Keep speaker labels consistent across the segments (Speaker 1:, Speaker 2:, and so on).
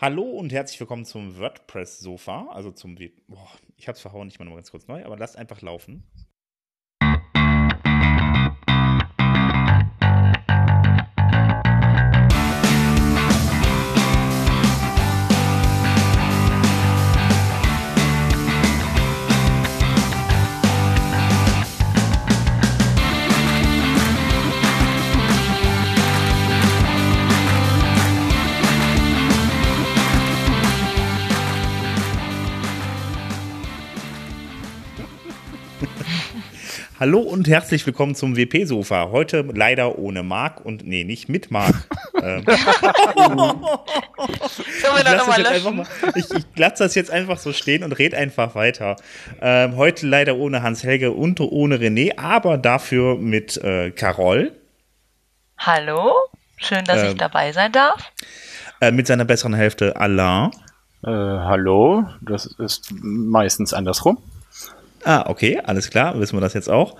Speaker 1: Hallo und herzlich willkommen zum WordPress-Sofa, also zum, boah, ich hab's verhauen, ich mache mal ganz kurz neu, aber lasst einfach laufen. Hallo und herzlich willkommen zum WP-Sofa. Heute leider ohne Marc und nee, nicht mit Marc. ähm. ich, ich lasse das jetzt einfach so stehen und red einfach weiter. Ähm, heute leider ohne Hans-Helge und ohne René, aber dafür mit äh, Carol.
Speaker 2: Hallo, schön, dass ähm, ich dabei sein darf.
Speaker 1: Äh, mit seiner besseren Hälfte Alain.
Speaker 3: Äh, hallo, das ist meistens andersrum.
Speaker 1: Ah, okay, alles klar, wissen wir das jetzt auch.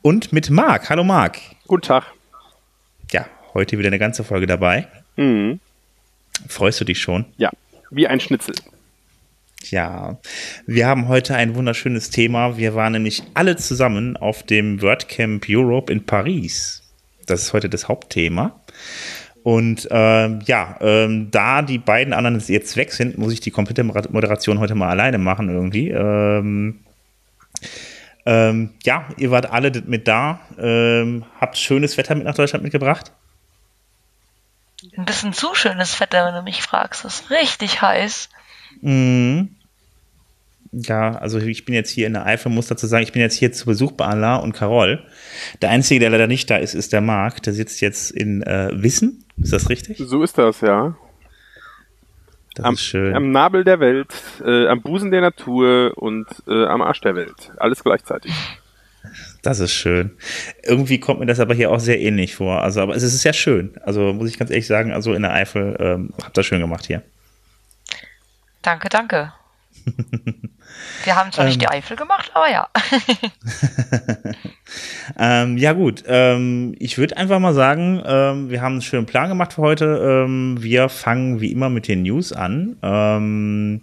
Speaker 1: Und mit Marc. Hallo Marc.
Speaker 3: Guten Tag.
Speaker 1: Ja, heute wieder eine ganze Folge dabei. Mhm. Freust du dich schon?
Speaker 3: Ja, wie ein Schnitzel.
Speaker 1: Ja, wir haben heute ein wunderschönes Thema. Wir waren nämlich alle zusammen auf dem WordCamp Europe in Paris. Das ist heute das Hauptthema. Und ähm, ja, ähm, da die beiden anderen jetzt weg sind, muss ich die komplette Moderation heute mal alleine machen irgendwie. Ähm, ähm, ja, ihr wart alle mit da, ähm, habt schönes Wetter mit nach Deutschland mitgebracht.
Speaker 2: Ein bisschen zu schönes Wetter, wenn du mich fragst. Es ist richtig heiß.
Speaker 1: Mhm. Ja, also ich bin jetzt hier in der Eifel, muss dazu sagen, ich bin jetzt hier zu Besuch bei Alain und Carol. Der Einzige, der leider nicht da ist, ist der Marc. Der sitzt jetzt in äh, Wissen. Ist das richtig?
Speaker 3: So ist das, ja. Das am, ist schön. Am Nabel der Welt, äh, am Busen der Natur und äh, am Arsch der Welt. Alles gleichzeitig.
Speaker 1: Das ist schön. Irgendwie kommt mir das aber hier auch sehr ähnlich vor. Also, aber es ist sehr schön. Also muss ich ganz ehrlich sagen, also in der Eifel ähm, habt ihr schön gemacht hier.
Speaker 2: Danke, danke. Wir haben zwar ähm, nicht die Eifel gemacht, aber ja.
Speaker 1: ähm, ja gut, ähm, ich würde einfach mal sagen, ähm, wir haben einen schönen Plan gemacht für heute. Ähm, wir fangen wie immer mit den News an. Ähm,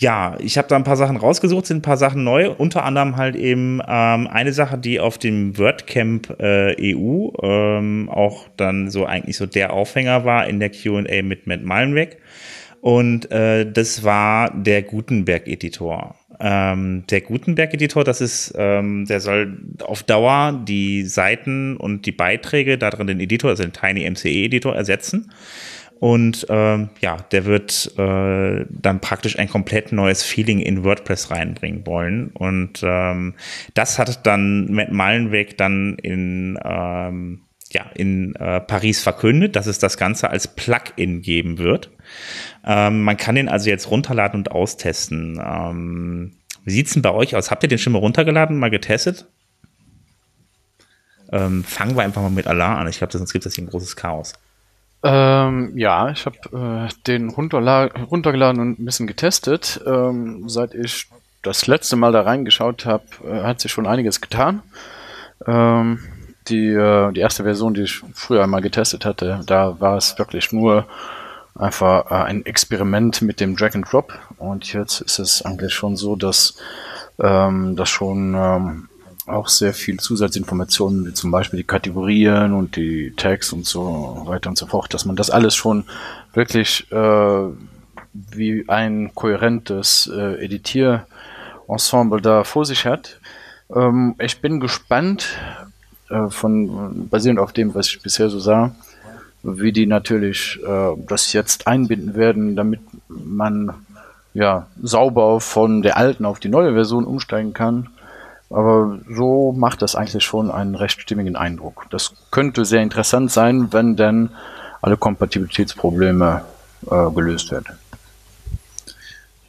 Speaker 1: ja, ich habe da ein paar Sachen rausgesucht, sind ein paar Sachen neu, unter anderem halt eben ähm, eine Sache, die auf dem WordCamp äh, EU ähm, auch dann so eigentlich so der Aufhänger war in der Q&A mit Matt Malenweg. Und äh, das war der Gutenberg-Editor. Ähm, der Gutenberg-Editor, das ist, ähm, der soll auf Dauer die Seiten und die Beiträge da drin den Editor, also den Tiny MCE-Editor ersetzen. Und ähm, ja, der wird äh, dann praktisch ein komplett neues Feeling in WordPress reinbringen wollen. Und ähm, das hat dann Matt Malenweg dann in ähm, ja, in äh, Paris verkündet, dass es das Ganze als Plugin geben wird. Ähm, man kann den also jetzt runterladen und austesten. Ähm, wie sieht's denn bei euch aus? Habt ihr den schon mal runtergeladen, mal getestet? Ähm, fangen wir einfach mal mit Alarm an. Ich glaube, sonst gibt es hier ein großes Chaos.
Speaker 3: Ähm, ja, ich habe äh, den runtergeladen und ein bisschen getestet. Ähm, seit ich das letzte Mal da reingeschaut habe, äh, hat sich schon einiges getan. Ähm, die, äh, die erste Version, die ich früher einmal getestet hatte, da war es wirklich nur einfach äh, ein Experiment mit dem Drag and Drop. Und jetzt ist es eigentlich schon so, dass ähm, das schon ähm, auch sehr viel Zusatzinformationen, wie zum Beispiel die Kategorien und die Tags und so weiter und so fort, dass man das alles schon wirklich äh, wie ein kohärentes äh, Editierensemble da vor sich hat. Ähm, ich bin gespannt, äh, von basierend auf dem, was ich bisher so sah, wie die natürlich äh, das jetzt einbinden werden, damit man ja sauber von der alten auf die neue Version umsteigen kann. Aber so macht das eigentlich schon einen recht stimmigen Eindruck. Das könnte sehr interessant sein, wenn denn alle Kompatibilitätsprobleme äh, gelöst werden.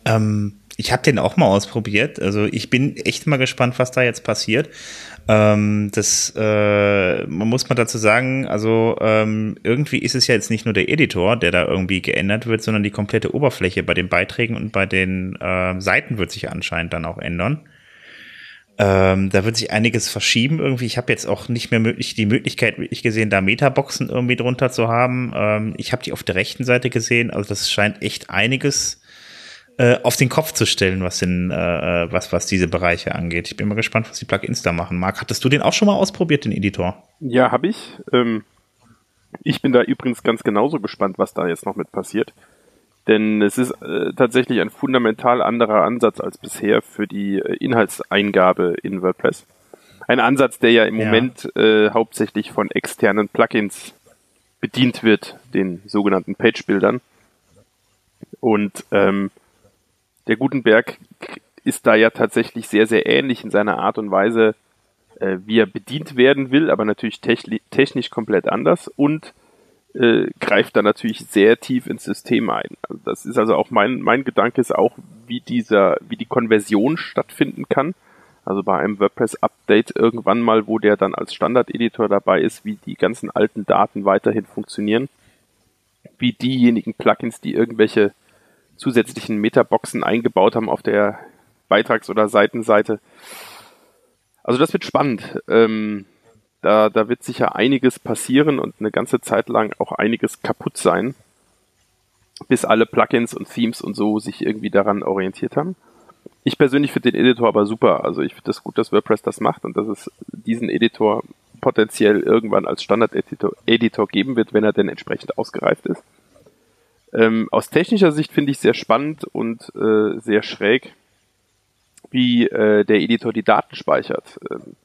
Speaker 1: Ähm, ich habe den auch mal ausprobiert. Also ich bin echt mal gespannt, was da jetzt passiert. Ähm, das, äh, man muss mal dazu sagen, also ähm, irgendwie ist es ja jetzt nicht nur der Editor, der da irgendwie geändert wird, sondern die komplette Oberfläche bei den Beiträgen und bei den äh, Seiten wird sich anscheinend dann auch ändern. Ähm, da wird sich einiges verschieben irgendwie. Ich habe jetzt auch nicht mehr möglich, die Möglichkeit wirklich gesehen, da Metaboxen irgendwie drunter zu haben. Ähm, ich habe die auf der rechten Seite gesehen. Also das scheint echt einiges äh, auf den Kopf zu stellen, was, in, äh, äh, was, was diese Bereiche angeht. Ich bin mal gespannt, was die Plugins da machen. Marc, hattest du den auch schon mal ausprobiert, den Editor?
Speaker 4: Ja, habe ich. Ähm, ich bin da übrigens ganz genauso gespannt, was da jetzt noch mit passiert. Denn es ist äh, tatsächlich ein fundamental anderer Ansatz als bisher für die äh, Inhaltseingabe in WordPress. Ein Ansatz, der ja im ja. Moment äh, hauptsächlich von externen Plugins bedient wird, den sogenannten Page-Bildern. Und ähm, der Gutenberg ist da ja tatsächlich sehr, sehr ähnlich in seiner Art und Weise, äh, wie er bedient werden will, aber natürlich technisch komplett anders und äh, greift da natürlich sehr tief ins System ein. Also das ist also auch mein, mein Gedanke ist auch, wie dieser, wie die Konversion stattfinden kann. Also bei einem WordPress-Update irgendwann mal, wo der dann als Standard-Editor dabei ist, wie die ganzen alten Daten weiterhin funktionieren. Wie diejenigen Plugins, die irgendwelche zusätzlichen Metaboxen eingebaut haben auf der Beitrags- oder Seitenseite. Also das wird spannend. Ähm, da, da wird sicher einiges passieren und eine ganze Zeit lang auch einiges kaputt sein, bis alle Plugins und Themes und so sich irgendwie daran orientiert haben. Ich persönlich finde den Editor aber super. Also ich finde es das gut, dass WordPress das macht und dass es diesen Editor potenziell irgendwann als Standard-Editor Editor geben wird, wenn er denn entsprechend ausgereift ist. Ähm, aus technischer Sicht finde ich sehr spannend und äh, sehr schräg, wie äh, der Editor die Daten speichert. Ähm,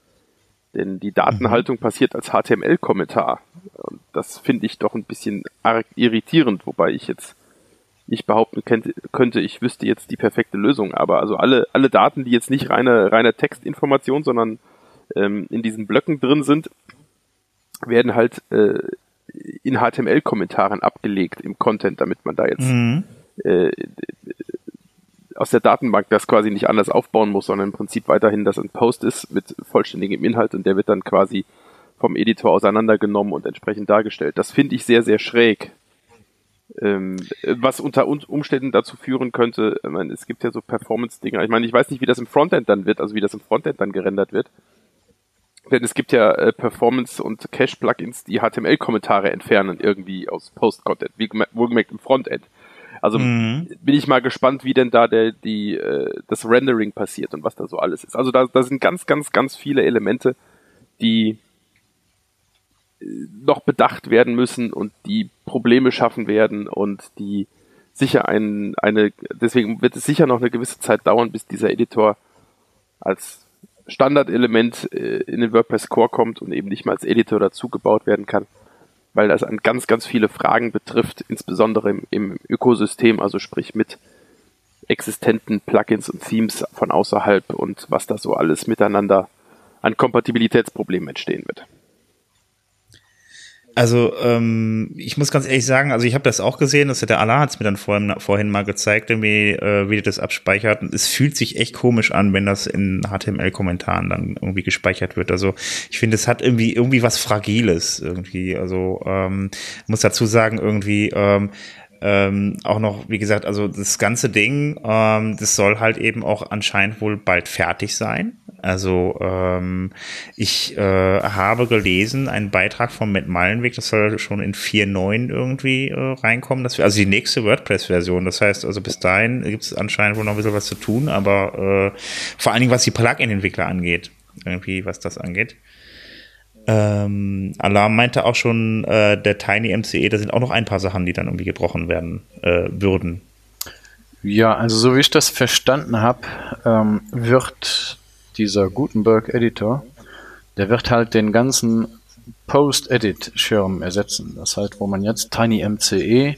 Speaker 4: denn die Datenhaltung passiert als HTML-Kommentar. Und das finde ich doch ein bisschen arg irritierend, wobei ich jetzt nicht behaupten könnte, ich wüsste jetzt die perfekte Lösung. Aber also alle, alle Daten, die jetzt nicht reine, reine Textinformation, sondern ähm, in diesen Blöcken drin sind, werden halt äh, in HTML-Kommentaren abgelegt im Content, damit man da jetzt mhm. äh, aus der Datenbank das quasi nicht anders aufbauen muss, sondern im Prinzip weiterhin das ein Post ist mit vollständigem Inhalt und der wird dann quasi vom Editor auseinandergenommen und entsprechend dargestellt. Das finde ich sehr, sehr schräg. Ähm, was unter Umständen dazu führen könnte, ich meine, es gibt ja so Performance-Dinger. Ich meine, ich weiß nicht, wie das im Frontend dann wird, also wie das im Frontend dann gerendert wird. Denn es gibt ja äh, Performance- und Cache-Plugins, die HTML-Kommentare entfernen irgendwie aus Post-Content, wie wohlgemerkt im Frontend. Also mhm. bin ich mal gespannt, wie denn da der, die, äh, das Rendering passiert und was da so alles ist. Also da, da sind ganz, ganz, ganz viele Elemente, die äh, noch bedacht werden müssen und die Probleme schaffen werden und die sicher ein, eine, deswegen wird es sicher noch eine gewisse Zeit dauern, bis dieser Editor als Standardelement äh, in den WordPress Core kommt und eben nicht mal als Editor dazugebaut werden kann weil das an ganz, ganz viele Fragen betrifft, insbesondere im, im Ökosystem, also sprich mit existenten Plugins und Themes von außerhalb und was da so alles miteinander an Kompatibilitätsproblemen entstehen wird.
Speaker 1: Also ähm, ich muss ganz ehrlich sagen, also ich habe das auch gesehen, dass der Allah hat es mir dann vorhin, vorhin mal gezeigt, wie, äh, wie das abspeichert. Es fühlt sich echt komisch an, wenn das in HTML-Kommentaren dann irgendwie gespeichert wird. Also ich finde, es hat irgendwie irgendwie was Fragiles irgendwie. Also ähm, muss dazu sagen, irgendwie ähm, ähm, auch noch, wie gesagt, also das ganze Ding, ähm, das soll halt eben auch anscheinend wohl bald fertig sein. Also ähm, ich äh, habe gelesen, einen Beitrag von Matt Meilenweg, das soll schon in 4.9 irgendwie äh, reinkommen. Das also die nächste WordPress-Version. Das heißt, also bis dahin gibt es anscheinend wohl noch ein bisschen was zu tun, aber äh, vor allen Dingen, was die Plugin-Entwickler angeht, irgendwie, was das angeht. Ähm, Alarm meinte auch schon, äh, der Tiny MCE, da sind auch noch ein paar Sachen, die dann irgendwie gebrochen werden äh, würden.
Speaker 3: Ja, also so wie ich das verstanden habe, ähm, wird dieser Gutenberg-Editor, der wird halt den ganzen Post-Edit-Schirm ersetzen. Das heißt, wo man jetzt TinyMCE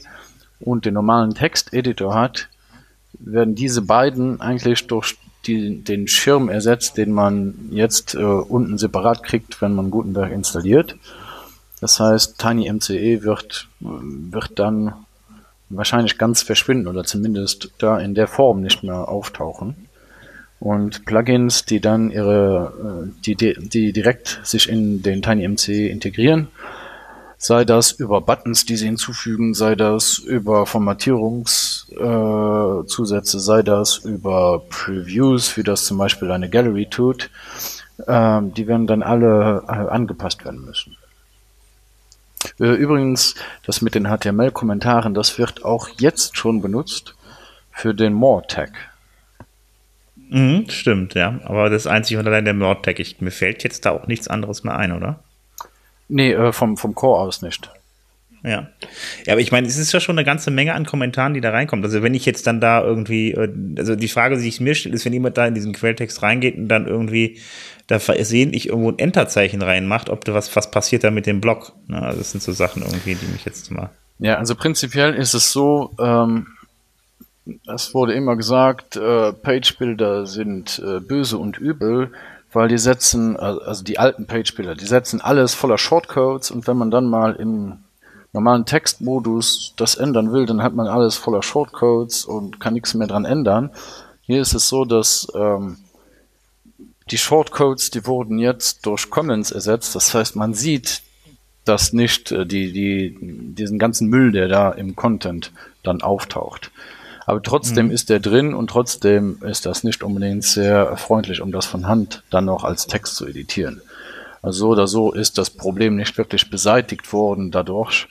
Speaker 3: und den normalen Text-Editor hat, werden diese beiden eigentlich durch die, den Schirm ersetzt, den man jetzt äh, unten separat kriegt, wenn man Gutenberg installiert. Das heißt, TinyMCE wird, wird dann wahrscheinlich ganz verschwinden oder zumindest da in der Form nicht mehr auftauchen und Plugins, die dann ihre, äh, die, die direkt sich in den TinyMC integrieren, Sei das über Buttons, die sie hinzufügen, sei das über Formatierungszusätze, äh, sei das über Previews, wie das zum Beispiel eine Gallery tut. Ähm, die werden dann alle äh, angepasst werden müssen. Äh, übrigens, das mit den HTML-Kommentaren, das wird auch jetzt schon benutzt für den More-Tag.
Speaker 1: Mhm, stimmt, ja. Aber das ist einzig und allein der More-Tag. Mir fällt jetzt da auch nichts anderes mehr ein, oder?
Speaker 3: Nee, äh, vom, vom Core aus nicht.
Speaker 1: Ja. Ja, aber ich meine, es ist ja schon eine ganze Menge an Kommentaren, die da reinkommt. Also wenn ich jetzt dann da irgendwie, äh, also die Frage, die sich mir stellt, ist, wenn jemand da in diesen Quelltext reingeht und dann irgendwie da versehen ich irgendwo ein Enterzeichen reinmacht, ob da was, was passiert da mit dem Block. Ne? Also das sind so Sachen irgendwie, die mich jetzt mal.
Speaker 3: Ja, also prinzipiell ist es so, ähm, es wurde immer gesagt, äh, Page-Builder sind äh, böse und übel, weil die setzen, also die alten Page-Builder, die setzen alles voller Shortcodes und wenn man dann mal im normalen Textmodus das ändern will, dann hat man alles voller Shortcodes und kann nichts mehr dran ändern. Hier ist es so, dass ähm, die Shortcodes, die wurden jetzt durch Comments ersetzt. Das heißt, man sieht das nicht, äh, die, die, diesen ganzen Müll, der da im Content dann auftaucht. Aber trotzdem mhm. ist der drin und trotzdem ist das nicht unbedingt sehr freundlich, um das von Hand dann noch als Text zu editieren. Also so oder so ist das Problem nicht wirklich beseitigt worden dadurch.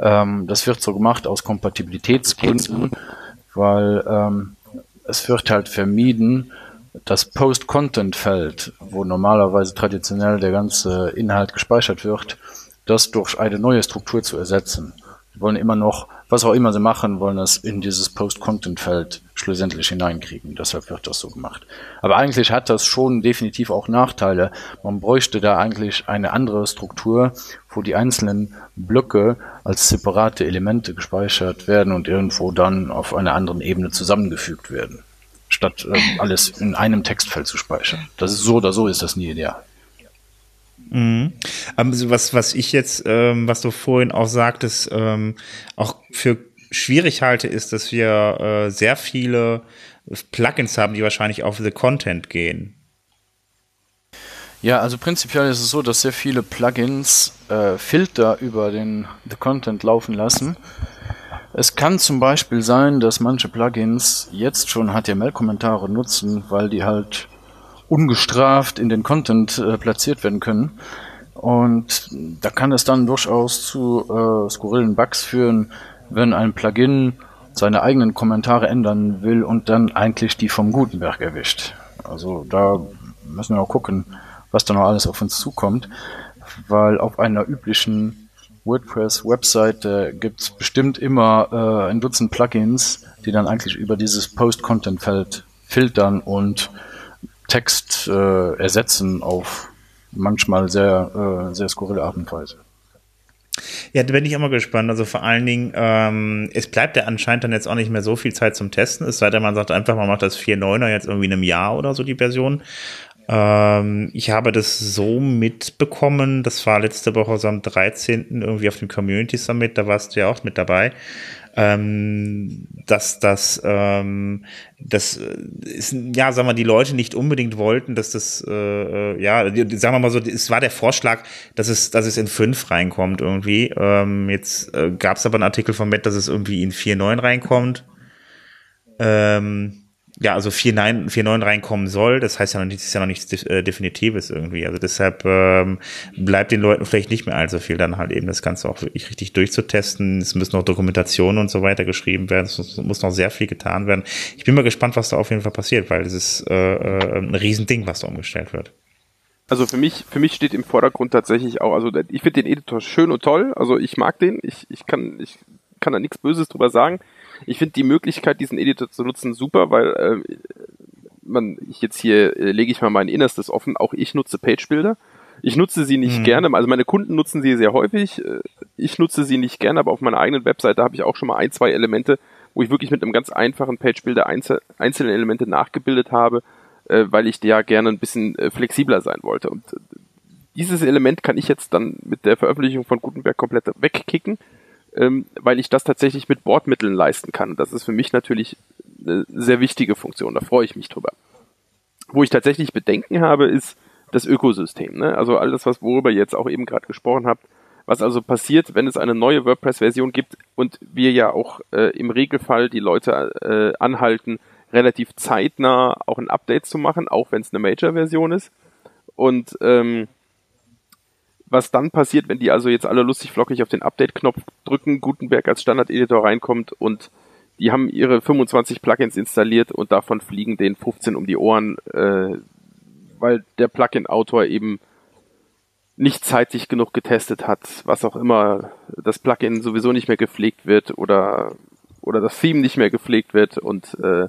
Speaker 3: Ähm, das wird so gemacht aus Kompatibilitätsgründen, weil ähm, es wird halt vermieden, das Post-Content-Feld, wo normalerweise traditionell der ganze Inhalt gespeichert wird, das durch eine neue Struktur zu ersetzen. Wir wollen immer noch, was auch immer sie machen, wollen das in dieses Post-Content-Feld schlussendlich hineinkriegen. Deshalb wird das so gemacht. Aber eigentlich hat das schon definitiv auch Nachteile. Man bräuchte da eigentlich eine andere Struktur, wo die einzelnen Blöcke als separate Elemente gespeichert werden und irgendwo dann auf einer anderen Ebene zusammengefügt werden statt äh, alles in einem Textfeld zu speichern. Das ist so oder so ist das nie ideal.
Speaker 1: Mhm. Also was, was ich jetzt, ähm, was du vorhin auch sagtest, ähm, auch für schwierig halte, ist, dass wir äh, sehr viele Plugins haben, die wahrscheinlich auf the Content gehen.
Speaker 3: Ja, also prinzipiell ist es so, dass sehr viele Plugins äh, Filter über den the Content laufen lassen es kann zum Beispiel sein, dass manche Plugins jetzt schon HTML-Kommentare nutzen, weil die halt ungestraft in den Content äh, platziert werden können. Und da kann es dann durchaus zu äh, skurrilen Bugs führen, wenn ein Plugin seine eigenen Kommentare ändern will und dann eigentlich die vom Gutenberg erwischt. Also da müssen wir auch gucken, was da noch alles auf uns zukommt, weil auf einer üblichen WordPress-Webseite gibt es bestimmt immer äh, ein Dutzend Plugins, die dann eigentlich über dieses Post-Content-Feld filtern und Text äh, ersetzen auf manchmal sehr, äh, sehr skurrile Art und Weise.
Speaker 1: Ja, da bin ich immer gespannt. Also vor allen Dingen, ähm, es bleibt ja anscheinend dann jetzt auch nicht mehr so viel Zeit zum Testen. Es sei denn, man sagt einfach, man macht das 4.9er jetzt irgendwie in einem Jahr oder so, die Version. Ähm, ich habe das so mitbekommen, das war letzte Woche so am 13. irgendwie auf dem Community Summit, da warst du ja auch mit dabei. Ähm, dass das, ähm, das ist, ja, sagen wir, die Leute nicht unbedingt wollten, dass das, äh, äh ja, sagen wir mal so, es war der Vorschlag, dass es, dass es in 5 reinkommt irgendwie. Ähm, jetzt äh, gab es aber einen Artikel von Matt, dass es irgendwie in 4.9 reinkommt. Ähm, ja, also 4.9 reinkommen soll. Das heißt ja noch nicht, ist ja noch nichts äh, Definitives irgendwie. Also deshalb ähm, bleibt den Leuten vielleicht nicht mehr allzu viel, dann halt eben das Ganze auch wirklich richtig durchzutesten. Es müssen noch Dokumentationen und so weiter geschrieben werden. Es muss noch sehr viel getan werden. Ich bin mal gespannt, was da auf jeden Fall passiert, weil es ist äh, äh, ein Riesending, was da umgestellt wird.
Speaker 4: Also für mich, für mich steht im Vordergrund tatsächlich auch, also ich finde den Editor schön und toll. Also ich mag den. Ich, ich kann, ich kann da nichts Böses drüber sagen. Ich finde die Möglichkeit, diesen Editor zu nutzen, super, weil äh, man, ich jetzt hier äh, lege ich mal mein Innerstes offen, auch ich nutze Page-Builder. Ich nutze sie nicht mhm. gerne, also meine Kunden nutzen sie sehr häufig. Äh, ich nutze sie nicht gerne, aber auf meiner eigenen Webseite habe ich auch schon mal ein, zwei Elemente, wo ich wirklich mit einem ganz einfachen Page-Builder einzel einzelne Elemente nachgebildet habe, äh, weil ich ja gerne ein bisschen äh, flexibler sein wollte. Und äh, dieses Element kann ich jetzt dann mit der Veröffentlichung von Gutenberg komplett wegkicken ähm, weil ich das tatsächlich mit Bordmitteln leisten kann. Das ist für mich natürlich eine sehr wichtige Funktion, da freue ich mich drüber. Wo ich tatsächlich Bedenken habe, ist das Ökosystem. Ne? Also alles, was worüber ihr jetzt auch eben gerade gesprochen habt, Was also passiert, wenn es eine neue WordPress-Version gibt und wir ja auch äh, im Regelfall die Leute äh, anhalten, relativ zeitnah auch ein Update zu machen, auch wenn es eine Major-Version ist. Und ähm, was dann passiert, wenn die also jetzt alle lustig flockig auf den Update-Knopf drücken, Gutenberg als Standard-Editor reinkommt und die haben ihre 25 Plugins installiert und davon fliegen denen 15 um die Ohren, äh, weil der Plugin-Autor eben nicht zeitig genug getestet hat, was auch immer, das Plugin sowieso nicht mehr gepflegt wird oder oder das Theme nicht mehr gepflegt wird und äh,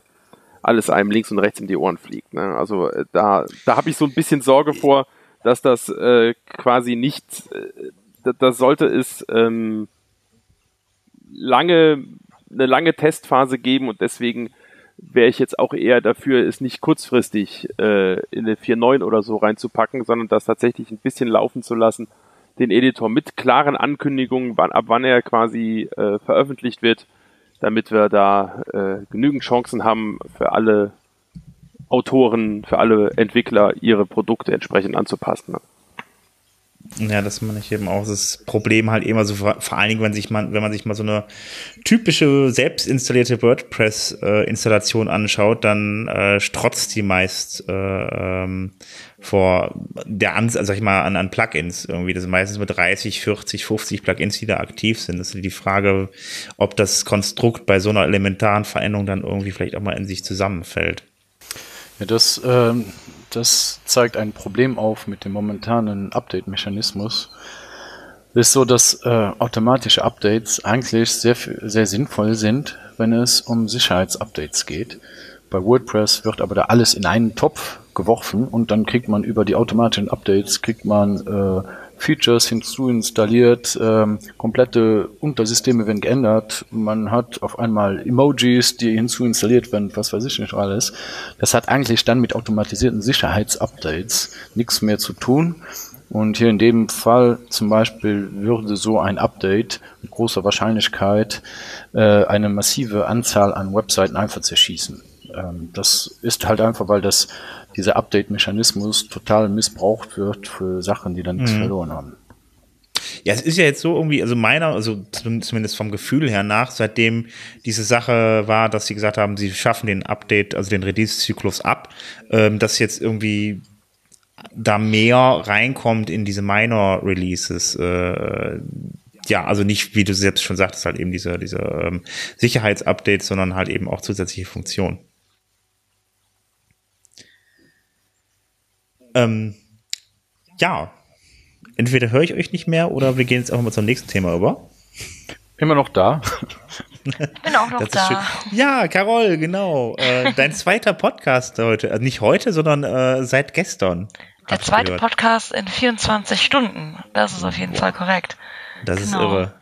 Speaker 4: alles einem links und rechts in die Ohren fliegt. Ne? Also äh, da da habe ich so ein bisschen Sorge vor, dass das äh, quasi nicht, äh, das sollte es ähm, lange eine lange Testphase geben und deswegen wäre ich jetzt auch eher dafür, es nicht kurzfristig äh, in eine 4.9 oder so reinzupacken, sondern das tatsächlich ein bisschen laufen zu lassen, den Editor mit klaren Ankündigungen, wann, ab wann er quasi äh, veröffentlicht wird, damit wir da äh, genügend Chancen haben, für alle Autoren, für alle Entwickler ihre Produkte entsprechend anzupassen.
Speaker 1: Ja, das meine ich eben auch. Das Problem halt immer so, vor, vor allen Dingen, wenn sich man, wenn man sich mal so eine typische selbst installierte WordPress-Installation äh, anschaut, dann äh, strotzt die meist äh, ähm, vor der Ans also sag ich mal, an, an Plugins irgendwie. Das sind meistens mit 30, 40, 50 Plugins, die da aktiv sind. Das ist die Frage, ob das Konstrukt bei so einer elementaren Veränderung dann irgendwie vielleicht auch mal in sich zusammenfällt.
Speaker 3: Ja, das, ähm, das zeigt ein Problem auf mit dem momentanen Update-Mechanismus. Es ist so, dass äh, automatische Updates eigentlich sehr, sehr sinnvoll sind, wenn es um Sicherheitsupdates geht. Bei WordPress wird aber da alles in einen Topf geworfen und dann kriegt man über die automatischen Updates kriegt man äh, Features hinzuinstalliert, ähm, komplette Untersysteme werden geändert, man hat auf einmal Emojis, die hinzuinstalliert werden, was weiß ich nicht alles. Das hat eigentlich dann mit automatisierten Sicherheitsupdates nichts mehr zu tun. Und hier in dem Fall zum Beispiel würde so ein Update mit großer Wahrscheinlichkeit äh, eine massive Anzahl an Webseiten einfach zerschießen. Ähm, das ist halt einfach, weil das dieser Update-Mechanismus total missbraucht wird für Sachen, die dann nichts mhm. verloren haben.
Speaker 1: Ja, es ist ja jetzt so irgendwie, also meiner, also zumindest vom Gefühl her nach, seitdem diese Sache war, dass sie gesagt haben, sie schaffen den Update, also den Release-Zyklus ab, ähm, dass jetzt irgendwie da mehr reinkommt in diese Minor-Releases. Äh, ja, also nicht, wie du selbst schon sagtest, halt eben diese, diese ähm, Sicherheitsupdates, sondern halt eben auch zusätzliche Funktionen. Ähm, ja, entweder höre ich euch nicht mehr oder wir gehen jetzt einfach mal zum nächsten Thema über.
Speaker 3: Immer noch da.
Speaker 2: Ich bin auch noch da.
Speaker 1: Ja, Carol, genau. Äh, dein zweiter Podcast heute. Also nicht heute, sondern äh, seit gestern.
Speaker 2: Der zweite Podcast in 24 Stunden. Das ist auf jeden wow. Fall korrekt.
Speaker 1: Das genau. ist irre.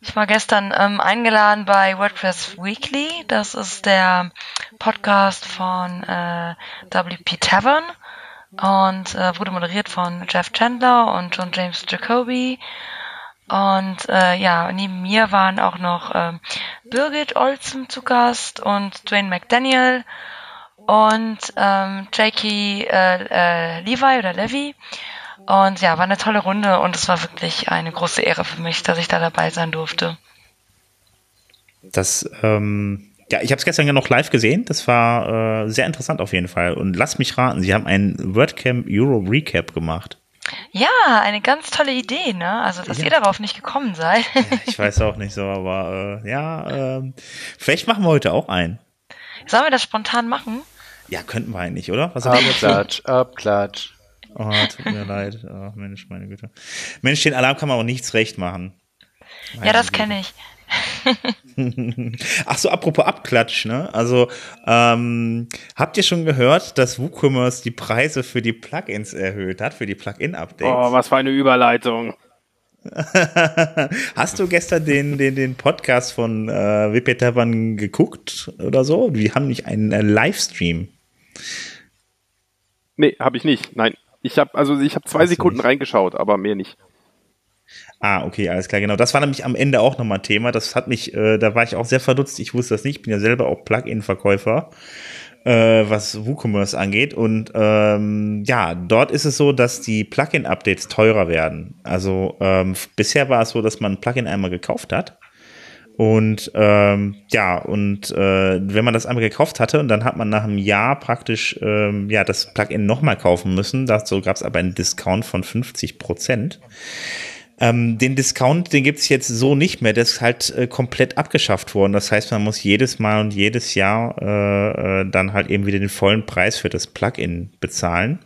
Speaker 2: Ich war gestern ähm, eingeladen bei WordPress Weekly. Das ist der Podcast von äh, WP Tavern und äh, wurde moderiert von Jeff Chandler und John James Jacoby. Und äh, ja, neben mir waren auch noch äh, Birgit Olsen zu Gast und Dwayne McDaniel und ähm, Jakey äh, äh, Levi oder Levy. Und ja, war eine tolle Runde und es war wirklich eine große Ehre für mich, dass ich da dabei sein durfte.
Speaker 1: Das ähm, ja, ich habe es gestern ja noch live gesehen. Das war äh, sehr interessant auf jeden Fall. Und lasst mich raten, Sie haben einen WordCamp Euro Recap gemacht.
Speaker 2: Ja, eine ganz tolle Idee, ne? Also, dass ja. ihr darauf nicht gekommen seid.
Speaker 1: ja, ich weiß auch nicht so, aber äh, ja, äh, vielleicht machen wir heute auch einen.
Speaker 2: Sollen wir das spontan machen?
Speaker 1: Ja, könnten wir eigentlich, oder?
Speaker 3: Was Abklatsch, Abklatsch.
Speaker 1: Oh, tut mir leid. Oh, Mensch, meine Güte. Mensch, den Alarm kann man auch nichts recht machen.
Speaker 2: Meine ja, das kenne ich.
Speaker 1: Ach so, apropos Abklatsch, ne? Also, ähm, habt ihr schon gehört, dass WooCommerce die Preise für die Plugins erhöht hat, für die Plugin-Updates?
Speaker 4: Oh, was für eine Überleitung.
Speaker 1: Hast du gestern den, den, den Podcast von äh, WP Tavern geguckt oder so? Die haben nicht einen äh, Livestream.
Speaker 4: Nee, habe ich nicht. Nein. Ich habe also ich habe zwei Sekunden nicht. reingeschaut, aber mehr nicht.
Speaker 1: Ah, okay, alles klar, genau. Das war nämlich am Ende auch nochmal Thema. Das hat mich, äh, da war ich auch sehr verdutzt. Ich wusste das nicht. Ich bin ja selber auch Plugin-Verkäufer. äh, was WooCommerce angeht. Und ähm, ja, dort ist es so, dass die Plugin-Updates teurer werden. Also ähm, bisher war es so, dass man ein Plugin einmal gekauft hat. Und ähm, ja, und äh, wenn man das einmal gekauft hatte und dann hat man nach einem Jahr praktisch ähm, ja das Plugin nochmal kaufen müssen, dazu gab es aber einen Discount von 50 Prozent. Ähm, den Discount, den gibt's jetzt so nicht mehr. Der ist halt äh, komplett abgeschafft worden. Das heißt, man muss jedes Mal und jedes Jahr äh, äh, dann halt eben wieder den vollen Preis für das Plugin bezahlen.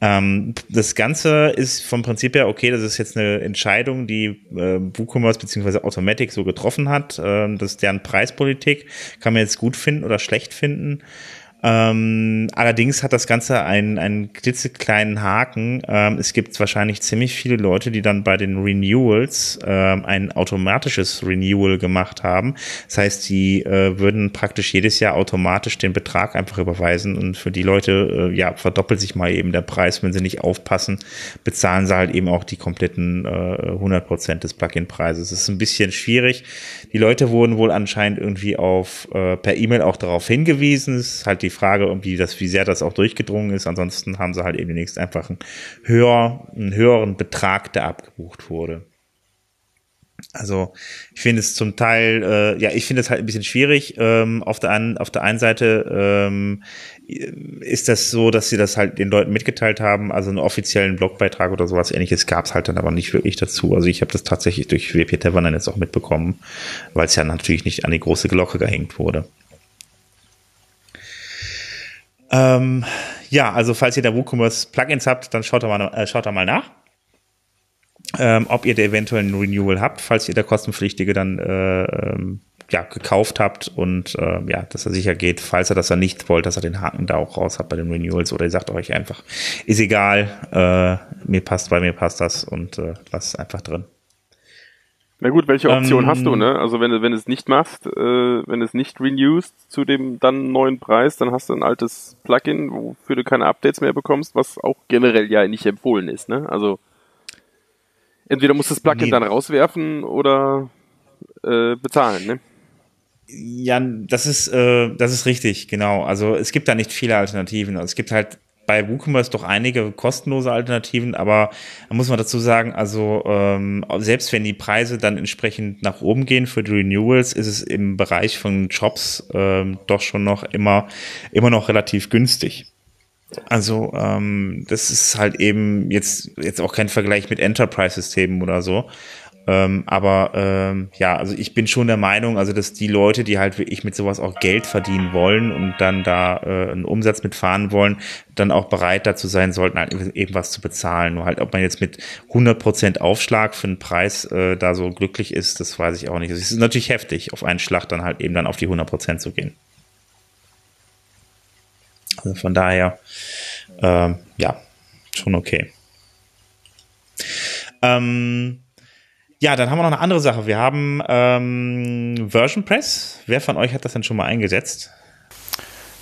Speaker 1: Ähm, das Ganze ist vom Prinzip her okay, das ist jetzt eine Entscheidung, die äh, WooCommerce bzw. Automatic so getroffen hat. Ähm, das ist deren Preispolitik. Kann man jetzt gut finden oder schlecht finden. Ähm, allerdings hat das Ganze einen, einen klitzekleinen Haken. Ähm, es gibt wahrscheinlich ziemlich viele Leute, die dann bei den Renewals ähm, ein automatisches Renewal gemacht haben. Das heißt, die äh, würden praktisch jedes Jahr automatisch den Betrag einfach überweisen und für die Leute, äh, ja, verdoppelt sich mal eben der Preis. Wenn sie nicht aufpassen, bezahlen sie halt eben auch die kompletten äh, 100% des Plugin-Preises. Das ist ein bisschen schwierig. Die Leute wurden wohl anscheinend irgendwie auf äh, per E-Mail auch darauf hingewiesen. Es ist halt die Frage, irgendwie, das, wie sehr das auch durchgedrungen ist. Ansonsten haben sie halt eben demnächst einfach einen, höher, einen höheren Betrag, der abgebucht wurde. Also ich finde es zum Teil, äh, ja, ich finde es halt ein bisschen schwierig. Ähm, auf, der einen, auf der einen Seite ähm, ist das so, dass sie das halt den Leuten mitgeteilt haben, also einen offiziellen Blogbeitrag oder sowas ähnliches gab es halt dann aber nicht wirklich dazu. Also ich habe das tatsächlich durch WP Tavern jetzt auch mitbekommen, weil es ja natürlich nicht an die große Glocke gehängt wurde. Ähm, ja, also falls ihr da WooCommerce Plugins habt, dann schaut da mal, äh, schaut da mal nach. Ähm, ob ihr da eventuell ein Renewal habt, falls ihr der kostenpflichtige dann äh, ähm, ja, gekauft habt und äh, ja, dass er sicher geht, falls er das dann nicht wollt, dass er den Haken da auch raus hat bei den Renewals oder ihr sagt euch einfach, ist egal, äh, mir passt, bei mir passt das und äh, lasst es einfach drin.
Speaker 4: Na gut, welche Option ähm, hast du, ne? Also wenn du, wenn du es nicht machst, äh, wenn du es nicht renewst zu dem dann neuen Preis, dann hast du ein altes Plugin, wofür du keine Updates mehr bekommst, was auch generell ja nicht empfohlen ist, ne? Also entweder musst du das Plugin nee. dann rauswerfen oder äh, bezahlen, ne?
Speaker 1: Ja, das ist, äh, das ist richtig, genau. Also es gibt da nicht viele Alternativen. Also es gibt halt bei WooCommerce doch einige kostenlose Alternativen, aber da muss man dazu sagen, also ähm, selbst wenn die Preise dann entsprechend nach oben gehen für die Renewals, ist es im Bereich von Jobs ähm, doch schon noch immer, immer noch relativ günstig. Also ähm, das ist halt eben jetzt, jetzt auch kein Vergleich mit Enterprise-Systemen oder so. Ähm, aber ähm, ja, also ich bin schon der Meinung, also dass die Leute, die halt wirklich mit sowas auch Geld verdienen wollen und dann da äh, einen Umsatz mitfahren wollen, dann auch bereit dazu sein sollten, halt eben was zu bezahlen. Nur halt, ob man jetzt mit 100% Aufschlag für einen Preis äh, da so glücklich ist, das weiß ich auch nicht. Also es ist natürlich heftig, auf einen Schlag dann halt eben dann auf die 100% zu gehen. Also von daher, äh, ja, schon okay. Ähm, ja, dann haben wir noch eine andere Sache. Wir haben ähm, Version Press. Wer von euch hat das denn schon mal eingesetzt?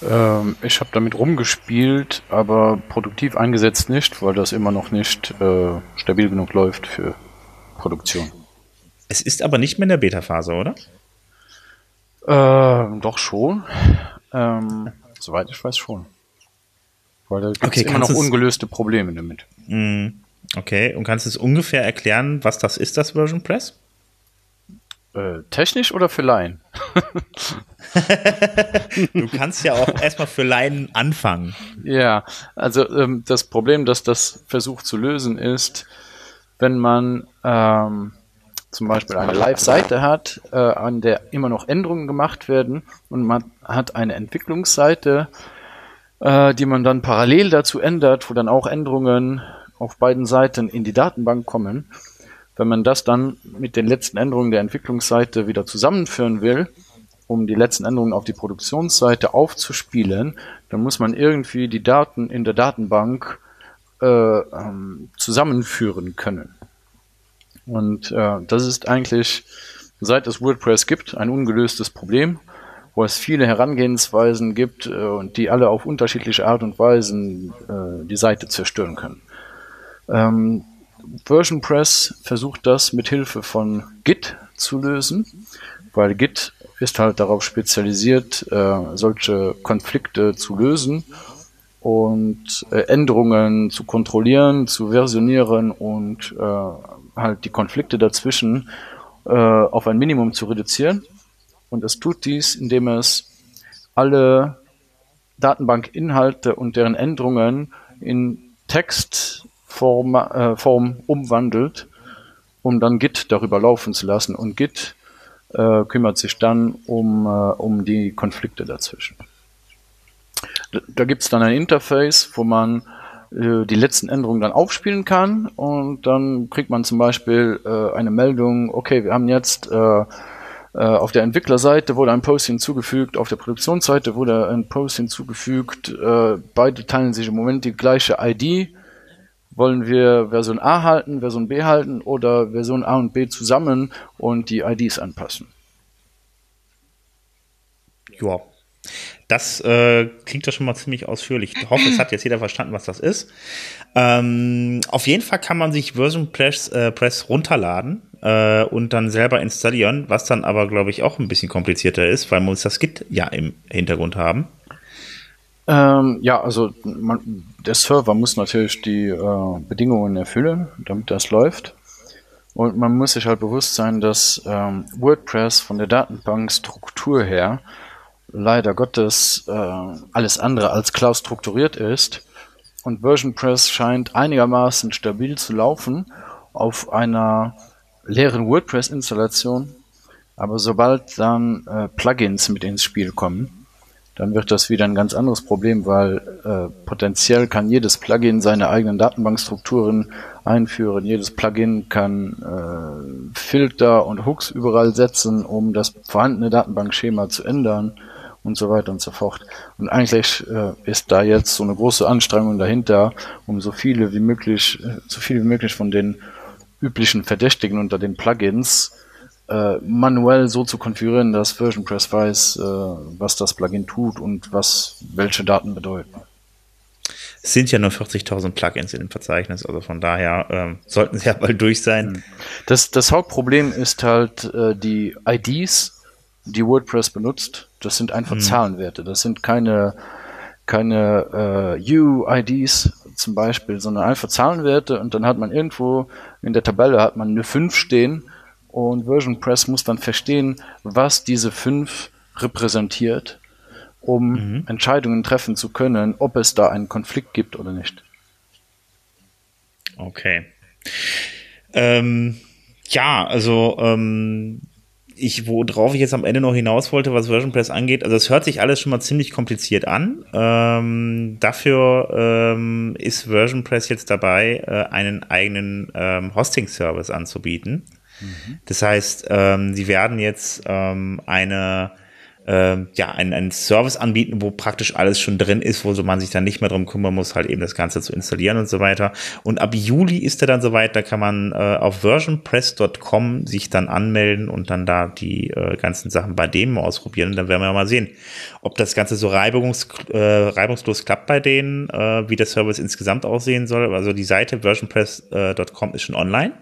Speaker 3: Ähm, ich habe damit rumgespielt, aber produktiv eingesetzt nicht, weil das immer noch nicht äh, stabil genug läuft für Produktion.
Speaker 1: Es ist aber nicht mehr in der Beta-Phase, oder?
Speaker 3: Äh, doch schon. Ähm, soweit ich weiß schon. Weil da gibt es okay, immer noch ungelöste Probleme damit.
Speaker 1: Mhm. Okay, und kannst du es ungefähr erklären, was das ist, das Version Press?
Speaker 3: Äh, technisch oder für Laien?
Speaker 1: du kannst ja auch erstmal für Laien anfangen.
Speaker 3: Ja, also ähm, das Problem, das das versucht zu lösen, ist, wenn man ähm, zum Beispiel eine Live-Seite hat, äh, an der immer noch Änderungen gemacht werden und man hat eine Entwicklungsseite, äh, die man dann parallel dazu ändert, wo dann auch Änderungen auf beiden Seiten in die Datenbank kommen. Wenn man das dann mit den letzten Änderungen der Entwicklungsseite wieder zusammenführen will, um die letzten Änderungen auf die Produktionsseite aufzuspielen, dann muss man irgendwie die Daten in der Datenbank äh, ähm, zusammenführen können. Und äh, das ist eigentlich, seit es WordPress gibt, ein ungelöstes Problem, wo es viele Herangehensweisen gibt äh, und die alle auf unterschiedliche Art und Weisen äh, die Seite zerstören können. Ähm, Version Press versucht das mit Hilfe von Git zu lösen, weil Git ist halt darauf spezialisiert, äh, solche Konflikte zu lösen und äh, Änderungen zu kontrollieren, zu versionieren und äh, halt die Konflikte dazwischen äh, auf ein Minimum zu reduzieren. Und es tut dies, indem es alle Datenbankinhalte und deren Änderungen in Textform äh, Form umwandelt, um dann Git darüber laufen zu lassen. Und Git äh, kümmert sich dann um, äh, um die Konflikte dazwischen. Da, da gibt es dann ein Interface, wo man äh, die letzten Änderungen dann aufspielen kann und dann kriegt man zum Beispiel äh, eine Meldung, okay, wir haben jetzt äh, auf der Entwicklerseite wurde ein Post hinzugefügt, auf der Produktionsseite wurde ein Post hinzugefügt, beide teilen sich im Moment die gleiche ID. Wollen wir Version A halten, Version B halten oder Version A und B zusammen und die IDs anpassen?
Speaker 1: Ja, das äh, klingt doch schon mal ziemlich ausführlich. Ich hoffe, es hat jetzt jeder verstanden, was das ist. Ähm, auf jeden Fall kann man sich Version Press, äh, Press runterladen äh, und dann selber installieren, was dann aber, glaube ich, auch ein bisschen komplizierter ist, weil man muss das Git ja im Hintergrund haben.
Speaker 3: Ähm, ja, also man, der Server muss natürlich die äh, Bedingungen erfüllen, damit das läuft. Und man muss sich halt bewusst sein, dass ähm, WordPress von der Datenbankstruktur her leider Gottes äh, alles andere als klar strukturiert ist. Und VersionPress scheint einigermaßen stabil zu laufen auf einer leeren WordPress-Installation. Aber sobald dann äh, Plugins mit ins Spiel kommen, dann wird das wieder ein ganz anderes Problem, weil äh, potenziell kann jedes Plugin seine eigenen Datenbankstrukturen einführen. Jedes Plugin kann äh, Filter und Hooks überall setzen, um das vorhandene Datenbankschema zu ändern und so weiter und so fort. Und eigentlich äh, ist da jetzt so eine große Anstrengung dahinter, um so viele wie möglich, äh, so viele wie möglich von den üblichen Verdächtigen unter den Plugins äh, manuell so zu konfigurieren, dass VersionPress weiß, äh, was das Plugin tut und was welche Daten bedeuten.
Speaker 1: Es sind ja nur 40.000 Plugins in dem Verzeichnis, also von daher ähm, sollten sie ja bald durch sein. Hm.
Speaker 3: Das, das Hauptproblem ist halt äh, die IDs, die WordPress benutzt. Das sind einfach hm. Zahlenwerte. Das sind keine, keine äh, UIDs zum Beispiel, sondern einfach Zahlenwerte und dann hat man irgendwo in der Tabelle hat man eine 5 stehen und Version Press muss dann verstehen, was diese 5 repräsentiert, um mhm. Entscheidungen treffen zu können, ob es da einen Konflikt gibt oder nicht.
Speaker 1: Okay. Ähm, ja, also ähm, ich, worauf ich jetzt am Ende noch hinaus wollte, was Version Press angeht, also es hört sich alles schon mal ziemlich kompliziert an. Ähm, dafür ähm, ist Version Press jetzt dabei, äh, einen eigenen ähm, Hosting-Service anzubieten. Mhm. Das heißt, ähm, sie werden jetzt ähm, eine äh, ja, einen, einen Service anbieten, wo praktisch alles schon drin ist, wo so man sich dann nicht mehr drum kümmern muss, halt eben das Ganze zu installieren und so weiter. Und ab Juli ist er dann soweit, da kann man äh, auf versionpress.com sich dann anmelden und dann da die äh, ganzen Sachen bei dem ausprobieren. Und dann werden wir mal sehen, ob das Ganze so reibungs, äh, reibungslos klappt bei denen, äh, wie der Service insgesamt aussehen soll. Also die Seite versionpress.com ist schon online.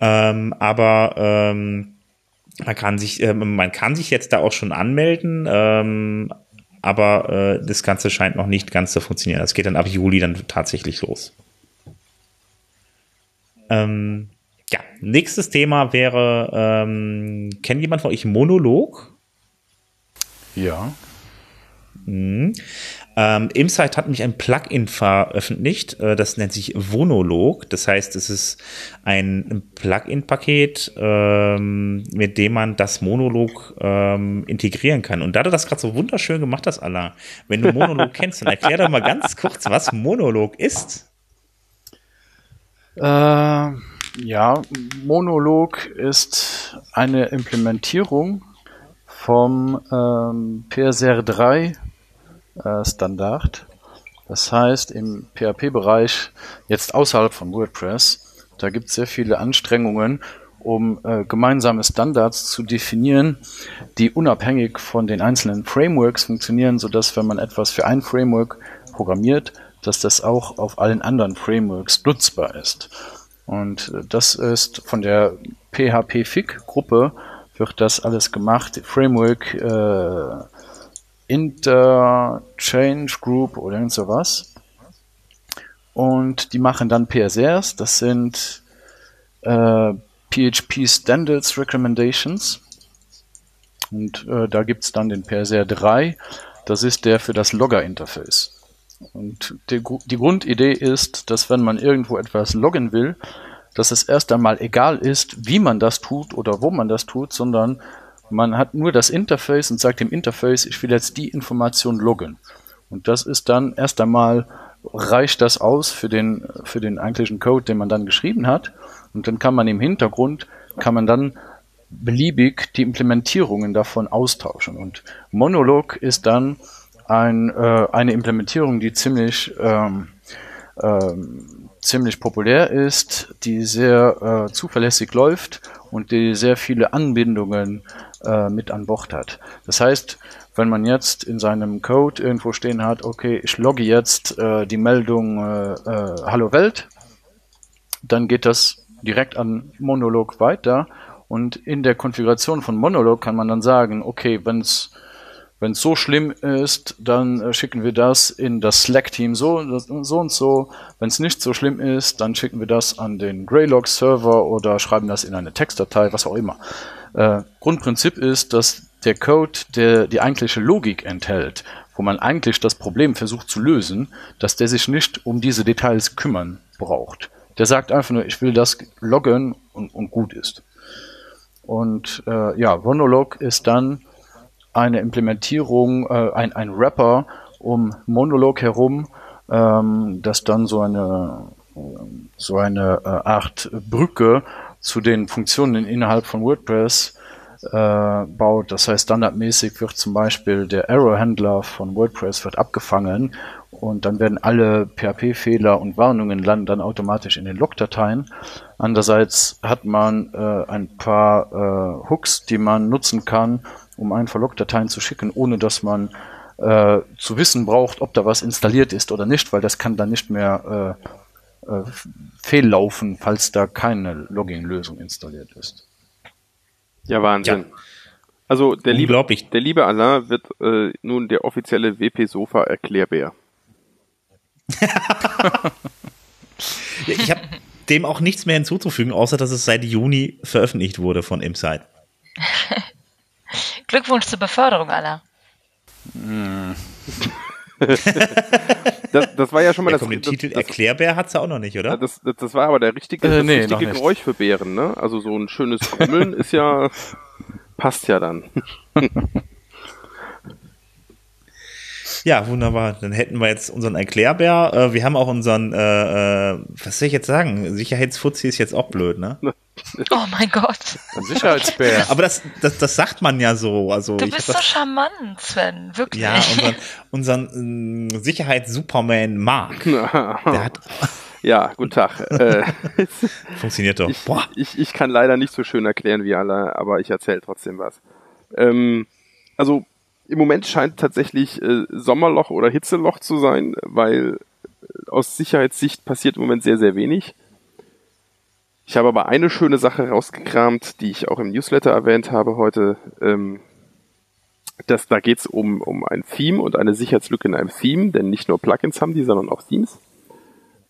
Speaker 1: Ähm, aber ähm, man kann sich, äh, man kann sich jetzt da auch schon anmelden, ähm, aber äh, das Ganze scheint noch nicht ganz zu funktionieren. Das geht dann ab Juli dann tatsächlich los. Ähm, ja, nächstes Thema wäre, ähm, kennt jemand von euch Monolog?
Speaker 3: Ja.
Speaker 1: Mhm. Ähm, Imsite hat mich ein Plugin veröffentlicht, äh, das nennt sich Vonolog. Das heißt, es ist ein Plugin-Paket, ähm, mit dem man das Monolog ähm, integrieren kann. Und da du das gerade so wunderschön gemacht hast, Alain, wenn du Monolog kennst, dann erklär doch mal ganz kurz, was Monolog ist.
Speaker 3: Äh, ja, Monolog ist eine Implementierung vom ähm, PSR 3 äh, Standard. Das heißt, im PHP-Bereich, jetzt außerhalb von WordPress, da gibt es sehr viele Anstrengungen, um äh, gemeinsame Standards zu definieren, die unabhängig von den einzelnen Frameworks funktionieren, sodass wenn man etwas für ein Framework programmiert, dass das auch auf allen anderen Frameworks nutzbar ist. Und äh, das ist von der PHP-FIG-Gruppe wird das alles gemacht. Framework äh, Interchange Group oder irgend sowas. Und die machen dann PSRs, das sind äh, PHP Standards Recommendations. Und äh, da gibt's dann den PSR 3, das ist der für das Logger-Interface. Und die, die Grundidee ist, dass wenn man irgendwo etwas loggen will, dass es erst einmal egal ist, wie man das tut oder wo man das tut, sondern man hat nur das Interface und sagt dem Interface, ich will jetzt die Information loggen. Und das ist dann erst einmal, reicht das aus für den, für den eigentlichen Code, den man dann geschrieben hat. Und dann kann man im Hintergrund, kann man dann beliebig die Implementierungen davon austauschen. Und Monolog ist dann ein, äh, eine Implementierung, die ziemlich, ähm, ähm, ziemlich populär ist, die sehr äh, zuverlässig läuft und die sehr viele Anbindungen äh, mit an Bord hat. Das heißt, wenn man jetzt in seinem Code irgendwo stehen hat, okay, ich logge jetzt äh, die Meldung äh, äh, Hallo Welt, dann geht das direkt an Monolog weiter und in der Konfiguration von Monolog kann man dann sagen, okay, wenn es wenn es so schlimm ist, dann äh, schicken wir das in das Slack-Team so, so und so. Wenn es nicht so schlimm ist, dann schicken wir das an den Greylog-Server oder schreiben das in eine Textdatei, was auch immer. Äh, Grundprinzip ist, dass der Code, der die eigentliche Logik enthält, wo man eigentlich das Problem versucht zu lösen, dass der sich nicht um diese Details kümmern braucht. Der sagt einfach nur, ich will das loggen und, und gut ist. Und äh, ja, Monolog ist dann eine Implementierung, äh, ein, ein Wrapper um Monolog herum, ähm, das dann so eine so eine äh, Art Brücke zu den Funktionen innerhalb von WordPress äh, baut. Das heißt, standardmäßig wird zum Beispiel der Error-Händler von WordPress wird abgefangen und dann werden alle PHP-Fehler und Warnungen landen dann automatisch in den Logdateien. Andererseits hat man äh, ein paar äh, Hooks, die man nutzen kann, um einfach Logdateien zu schicken, ohne dass man äh, zu wissen braucht, ob da was installiert ist oder nicht, weil das kann dann nicht mehr äh, äh, fehllaufen, falls da keine Logging-Lösung installiert ist.
Speaker 4: Ja, Wahnsinn. Ja. Also der liebe, der liebe Alain wird äh, nun der offizielle WP-Sofa-Erklärbär.
Speaker 1: ich habe dem auch nichts mehr hinzuzufügen, außer dass es seit Juni veröffentlicht wurde von Inside.
Speaker 2: Glückwunsch zur Beförderung, Alain.
Speaker 4: das, das war ja schon mal ja, das.
Speaker 1: Den das, Titel das, Erklärbär hat sie auch noch nicht, oder?
Speaker 4: Das, das, das war aber der richtige, äh, nee, richtige Geräusch für Bären, ne? Also so ein schönes Grummeln ist ja passt ja dann.
Speaker 1: Ja, wunderbar. Dann hätten wir jetzt unseren Erklärbär. Äh, wir haben auch unseren, äh, äh, was soll ich jetzt sagen? Sicherheitsfuzzi ist jetzt auch blöd, ne?
Speaker 2: Oh mein Gott.
Speaker 3: Ein Sicherheitsbär.
Speaker 1: Aber das, das, das sagt man ja so. Also,
Speaker 2: du bist so charmant, Sven. Wirklich.
Speaker 1: Ja, unseren, unseren äh, Sicherheits-Superman Mark. der hat.
Speaker 4: Ja, guten Tag. Äh,
Speaker 1: Funktioniert doch.
Speaker 4: Ich, ich, ich kann leider nicht so schön erklären wie alle, aber ich erzähle trotzdem was. Ähm, also im Moment scheint tatsächlich äh, Sommerloch oder Hitzeloch zu sein, weil äh, aus Sicherheitssicht passiert im Moment sehr, sehr wenig. Ich habe aber eine schöne Sache rausgekramt, die ich auch im Newsletter erwähnt habe heute. Ähm, dass da geht es um, um ein Theme und eine Sicherheitslücke in einem Theme, denn nicht nur Plugins haben die, sondern auch Themes.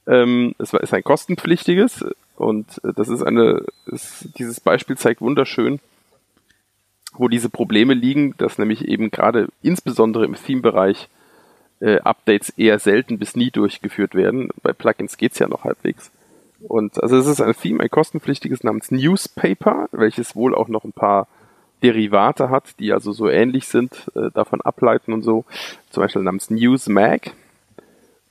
Speaker 4: Ähm, es ist ein kostenpflichtiges und äh, das ist eine, ist, dieses Beispiel zeigt wunderschön, wo diese Probleme liegen, dass nämlich eben gerade insbesondere im Theme-Bereich äh, Updates eher selten bis nie durchgeführt werden. Bei Plugins geht's ja noch halbwegs. Und also es ist ein Theme, ein kostenpflichtiges namens Newspaper, welches wohl auch noch ein paar Derivate hat, die also so ähnlich sind, äh, davon ableiten und so. Zum Beispiel namens Newsmag.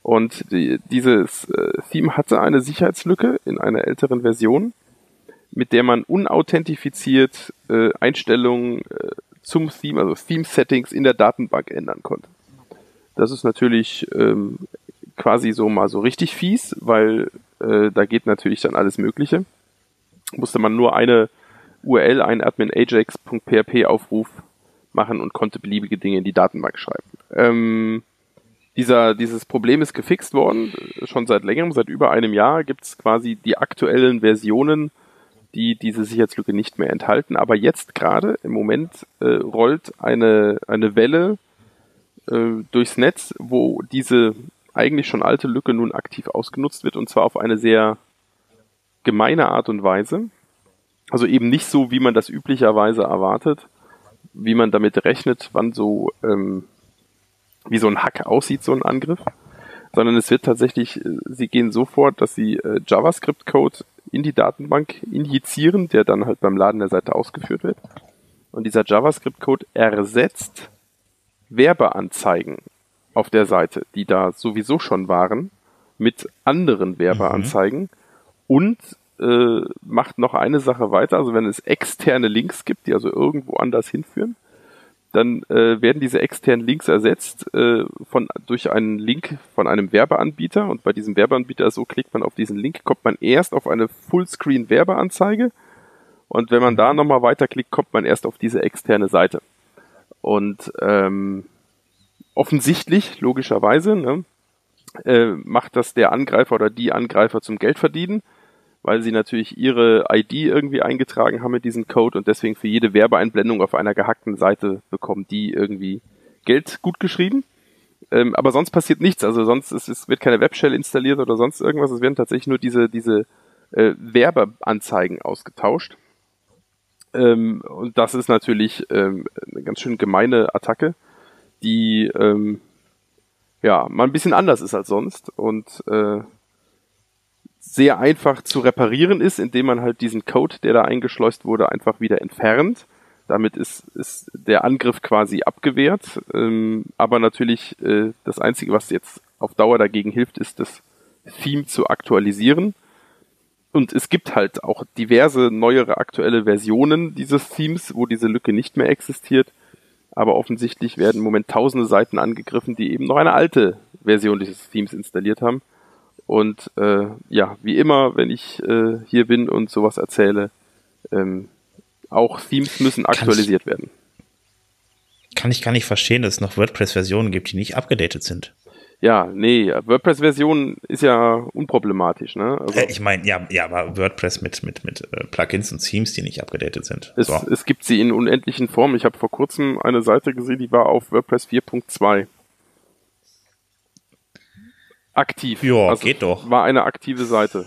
Speaker 4: Und die, dieses äh, Theme hatte eine Sicherheitslücke in einer älteren Version mit der man unauthentifiziert äh, Einstellungen äh, zum Theme, also Theme-Settings in der Datenbank ändern konnte. Das ist natürlich ähm, quasi so mal so richtig fies, weil äh, da geht natürlich dann alles Mögliche. Musste man nur eine URL, einen admin ajax.php Aufruf machen und konnte beliebige Dinge in die Datenbank schreiben. Ähm, dieser, dieses Problem ist gefixt worden, schon seit längerem, seit über einem Jahr gibt es quasi die aktuellen Versionen die diese Sicherheitslücke nicht mehr enthalten. Aber jetzt gerade im Moment äh, rollt eine, eine Welle äh, durchs Netz, wo diese eigentlich schon alte Lücke nun aktiv ausgenutzt wird und zwar auf eine sehr gemeine Art und Weise. Also eben nicht so, wie man das üblicherweise erwartet, wie man damit rechnet, wann so ähm, wie so ein Hack aussieht, so ein Angriff, sondern es wird tatsächlich, äh, sie gehen so fort, dass sie äh, JavaScript-Code in die Datenbank injizieren, der dann halt beim Laden der Seite ausgeführt wird. Und dieser JavaScript-Code ersetzt Werbeanzeigen auf der Seite, die da sowieso schon waren, mit anderen Werbeanzeigen mhm. und äh, macht noch eine Sache weiter. Also wenn es externe Links gibt, die also irgendwo anders hinführen, dann äh, werden diese externen Links ersetzt äh, von durch einen Link von einem Werbeanbieter. Und bei diesem Werbeanbieter so klickt man auf diesen Link, kommt man erst auf eine Fullscreen Werbeanzeige und wenn man da nochmal weiterklickt, kommt man erst auf diese externe Seite. Und ähm, offensichtlich, logischerweise, ne, äh, macht das der Angreifer oder die Angreifer zum Geldverdienen weil sie natürlich ihre ID irgendwie eingetragen haben mit diesem Code und deswegen für jede Werbeeinblendung auf einer gehackten Seite bekommen die irgendwie Geld gut geschrieben. Ähm, aber sonst passiert nichts. Also sonst ist, es wird keine Webshell installiert oder sonst irgendwas. Es werden tatsächlich nur diese, diese äh, Werbeanzeigen ausgetauscht. Ähm, und das ist natürlich ähm, eine ganz schön gemeine Attacke, die ähm, ja mal ein bisschen anders ist als sonst und äh, sehr einfach zu reparieren ist, indem man halt diesen Code, der da eingeschleust wurde, einfach wieder entfernt. Damit ist, ist der Angriff quasi abgewehrt. Ähm, aber natürlich äh, das Einzige, was jetzt auf Dauer dagegen hilft, ist das Theme zu aktualisieren. Und es gibt halt auch diverse neuere aktuelle Versionen dieses Themes, wo diese Lücke nicht mehr existiert. Aber offensichtlich werden im Moment tausende Seiten angegriffen, die eben noch eine alte Version dieses Themes installiert haben. Und äh, ja, wie immer, wenn ich äh, hier bin und sowas erzähle, ähm, auch Themes müssen aktualisiert
Speaker 1: ich,
Speaker 4: werden.
Speaker 1: Kann ich gar nicht verstehen, dass es noch WordPress-Versionen gibt, die nicht abgedatet sind.
Speaker 4: Ja, nee, WordPress-Version ist ja unproblematisch, ne?
Speaker 1: Also, äh, ich meine, ja, ja, aber WordPress mit, mit, mit äh, Plugins und Themes, die nicht abgedatet sind.
Speaker 4: Es, so. es gibt sie in unendlichen Formen. Ich habe vor kurzem eine Seite gesehen, die war auf WordPress 4.2 aktiv.
Speaker 1: Ja, also geht doch.
Speaker 4: War eine aktive Seite.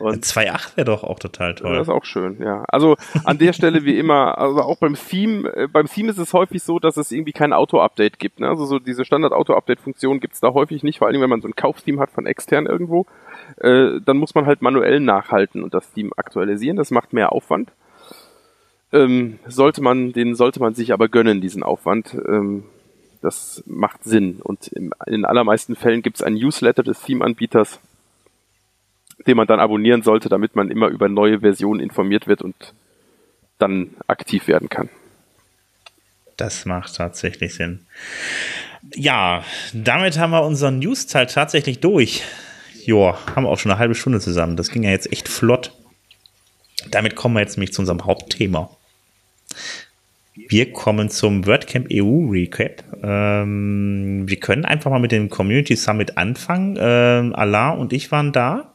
Speaker 1: Und 2.8 wäre doch auch total toll.
Speaker 4: Das ist auch schön, ja. Also an der Stelle wie immer, also auch beim Theme, äh, beim Theme ist es häufig so, dass es irgendwie kein Auto-Update gibt. Ne? Also so diese Standard-Auto-Update-Funktion gibt es da häufig nicht, vor allem wenn man so ein Kauftheme hat von extern irgendwo. Äh, dann muss man halt manuell nachhalten und das Theme aktualisieren. Das macht mehr Aufwand. Ähm, sollte man, den sollte man sich aber gönnen, diesen Aufwand. Ähm, das macht Sinn. Und in den allermeisten Fällen gibt es ein Newsletter des Theme-Anbieters, den man dann abonnieren sollte, damit man immer über neue Versionen informiert wird und dann aktiv werden kann.
Speaker 1: Das macht tatsächlich Sinn. Ja, damit haben wir unseren News-Teil tatsächlich durch. Joa, haben wir auch schon eine halbe Stunde zusammen. Das ging ja jetzt echt flott. Damit kommen wir jetzt nämlich zu unserem Hauptthema. Wir kommen zum WordCamp EU Recap. Ähm, wir können einfach mal mit dem Community Summit anfangen. Ähm, Alain und ich waren da.